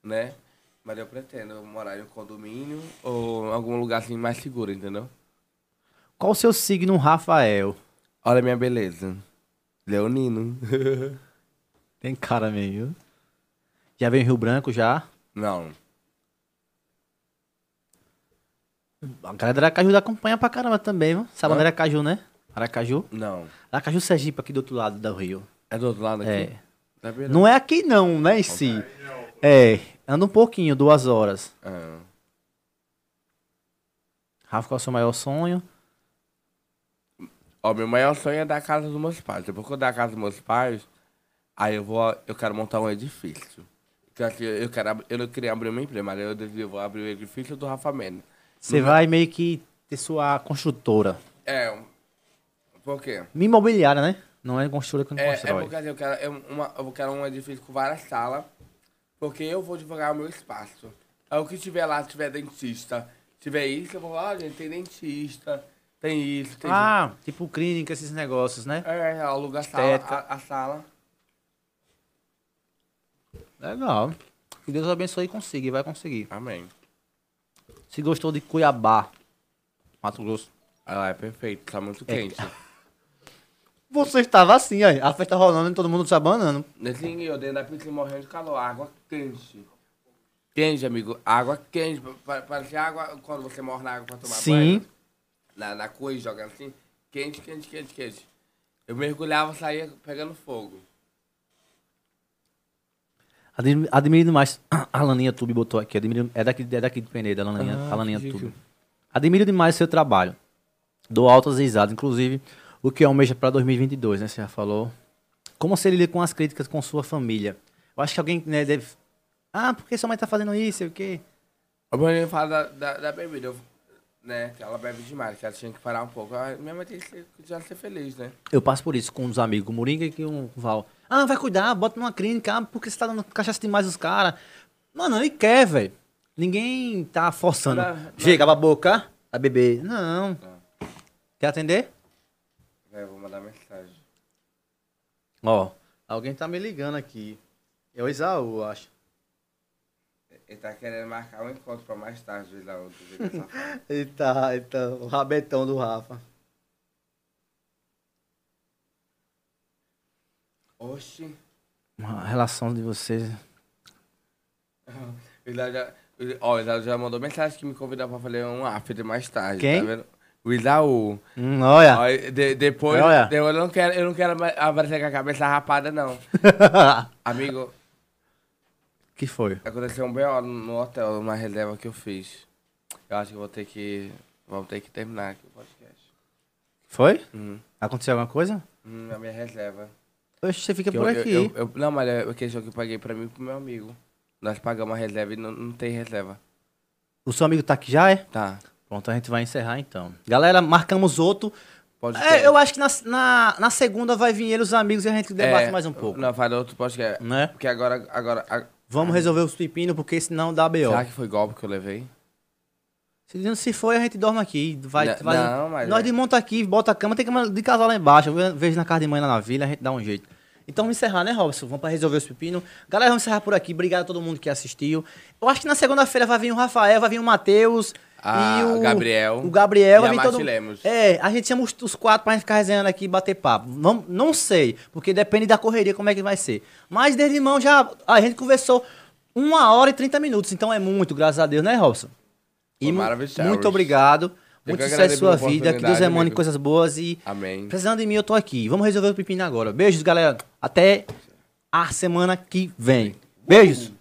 né? Mas eu pretendo morar em um condomínio ou em algum lugar assim mais seguro, entendeu? Qual o seu signo, Rafael? Olha a minha beleza. Leonino. Tem cara meio. Já veio em Rio Branco já? Não. A galera da Aracaju acompanha pra caramba também, viu? Sabe onde é Aracaju, né? Aracaju? Não. Aracaju Sergipe, aqui do outro lado do rio. É do outro lado aqui? É. Vendo? Não é aqui não, né, em si. É, anda um pouquinho, duas horas. Ah. Rafa, qual é o seu maior sonho? Ó, meu maior sonho é dar a casa dos meus pais. Depois que eu dar a casa dos meus pais, aí eu vou, eu quero montar um edifício. Então, assim, eu, quero, eu não queria abrir uma empresa, mas eu, decidi, eu vou abrir o edifício do Rafa Mendes. Você vai meio que ter sua construtora. É, por quê? Imobiliária, né? Não é construtora que não É, é constrói. porque assim, eu quero, é uma, eu quero um edifício com várias salas, porque eu vou divulgar o meu espaço. Aí o que tiver lá, se tiver dentista, se tiver isso, eu vou falar, ah, gente, tem dentista, tem isso, tem Ah, tipo clínica, esses negócios, né? É, aluga a sala, a, a sala. Legal. Que Deus abençoe e consiga, e vai conseguir. Amém. Se gostou de Cuiabá, Mato Grosso. Ah, é perfeito, tá muito É. Você estava assim, aí. A festa rolando e todo mundo se abanando. Nesse eu dentro da piscina morrendo de calor, água quente. Quente, amigo, água quente. pa- Parecia água quando você morre na água pra tomar Sim. banho. Na, na coisa, jogando assim. Quente, quente, quente, quente. Eu mergulhava, saía pegando fogo. Admi- Admiro demais. A Laninha Tube botou aqui. Admiro, é, daqui, é daqui de Peneira, a Laninha, Ah, a Laninha Tube. Admiro demais seu trabalho. Dou altas risadas, inclusive o que almeja para 2022, né? Você já falou. Como você lida com as críticas com sua família? Eu acho que alguém né, deve. Ah, por que sua mãe tá fazendo isso? Sei o quê? O Bruninho fala da, da, da bebida, eu- né? Que ela bebe demais, que ela tinha que parar um pouco. Ah, Minha mãe tem que ser, já ser feliz, né? Eu passo por isso com uns amigos, o Moringa e o Val. Ah, vai cuidar, bota numa clínica, ah, porque você tá dando cachaça demais os caras. Mano, ele quer, velho. Ninguém tá forçando. Não, não. Chega a boca, a beber. Não. Quer atender? É, eu vou mandar mensagem. Ó, alguém tá me ligando aqui. É o Isaú, acho. Ele tá querendo marcar um encontro pra mais tarde, dia dessa forma. Eita, eita, o rabetão do Rafa. Oxi. A relação de vocês. O Isaú já, ó, o Isaú já mandou mensagem que me convidou pra fazer um after mais tarde. Quem? Tá vendo? O Isaú. Hum, olha. Ó, de- depois, Olha. de- eu não quero, eu não quero aparecer com a cabeça rapada, não. Amigo, que foi? aconteceu um B.O. no hotel, numa reserva que eu fiz. Eu acho que vou ter que. Vamos ter que terminar aqui o podcast. Foi? Uhum. Aconteceu alguma coisa? Hum, na minha reserva. Oxe, você fica Que por eu- aqui. eu- eu- não, mas é a questão que eu paguei pra mim e pro meu amigo. Nós pagamos a reserva e não, não tem reserva. O seu amigo tá aqui já, é? Tá. Pronto, a gente vai encerrar então. Galera, marcamos outro. Pode É, eu acho que na, na, na segunda vai vir ele, os amigos, e a gente debate É, mais um pouco. Não, faz outro podcast. Né? Porque agora. agora a- Vamos resolver os pepinos, porque senão dá B.O. será que foi golpe que eu levei? Se, se for, a gente dorme aqui. Vai, Não, vai- não, mas nós é. desmonta aqui, bota a cama, tem cama de casal lá embaixo. Eu ve- vejo na casa de mãe lá na vila, a gente dá um jeito. Então vamos encerrar, né, Robson? Vamos para resolver os pepinos. Galera, vamos encerrar por aqui. Obrigado a todo mundo que assistiu. Eu acho que na segunda-feira vai vir o Rafael, vai vir o Matheus. Ah, e o Gabriel. O Gabriel E vai a todo Lemos. É, a gente chama os, os quatro pra gente ficar resenhando aqui e bater papo. Não, não sei, porque depende da correria como é que vai ser. Mas desde irmão já. A gente conversou uma hora e 30 minutos, então é muito, graças a Deus, né, Robson? E muito obrigado. Muito sucesso em sua vida. Que Deus emane amigo. coisas boas e. Amém. Precisando de mim, eu tô aqui. Vamos resolver o pepino agora. Beijos, galera. Até a semana que vem. Beijos.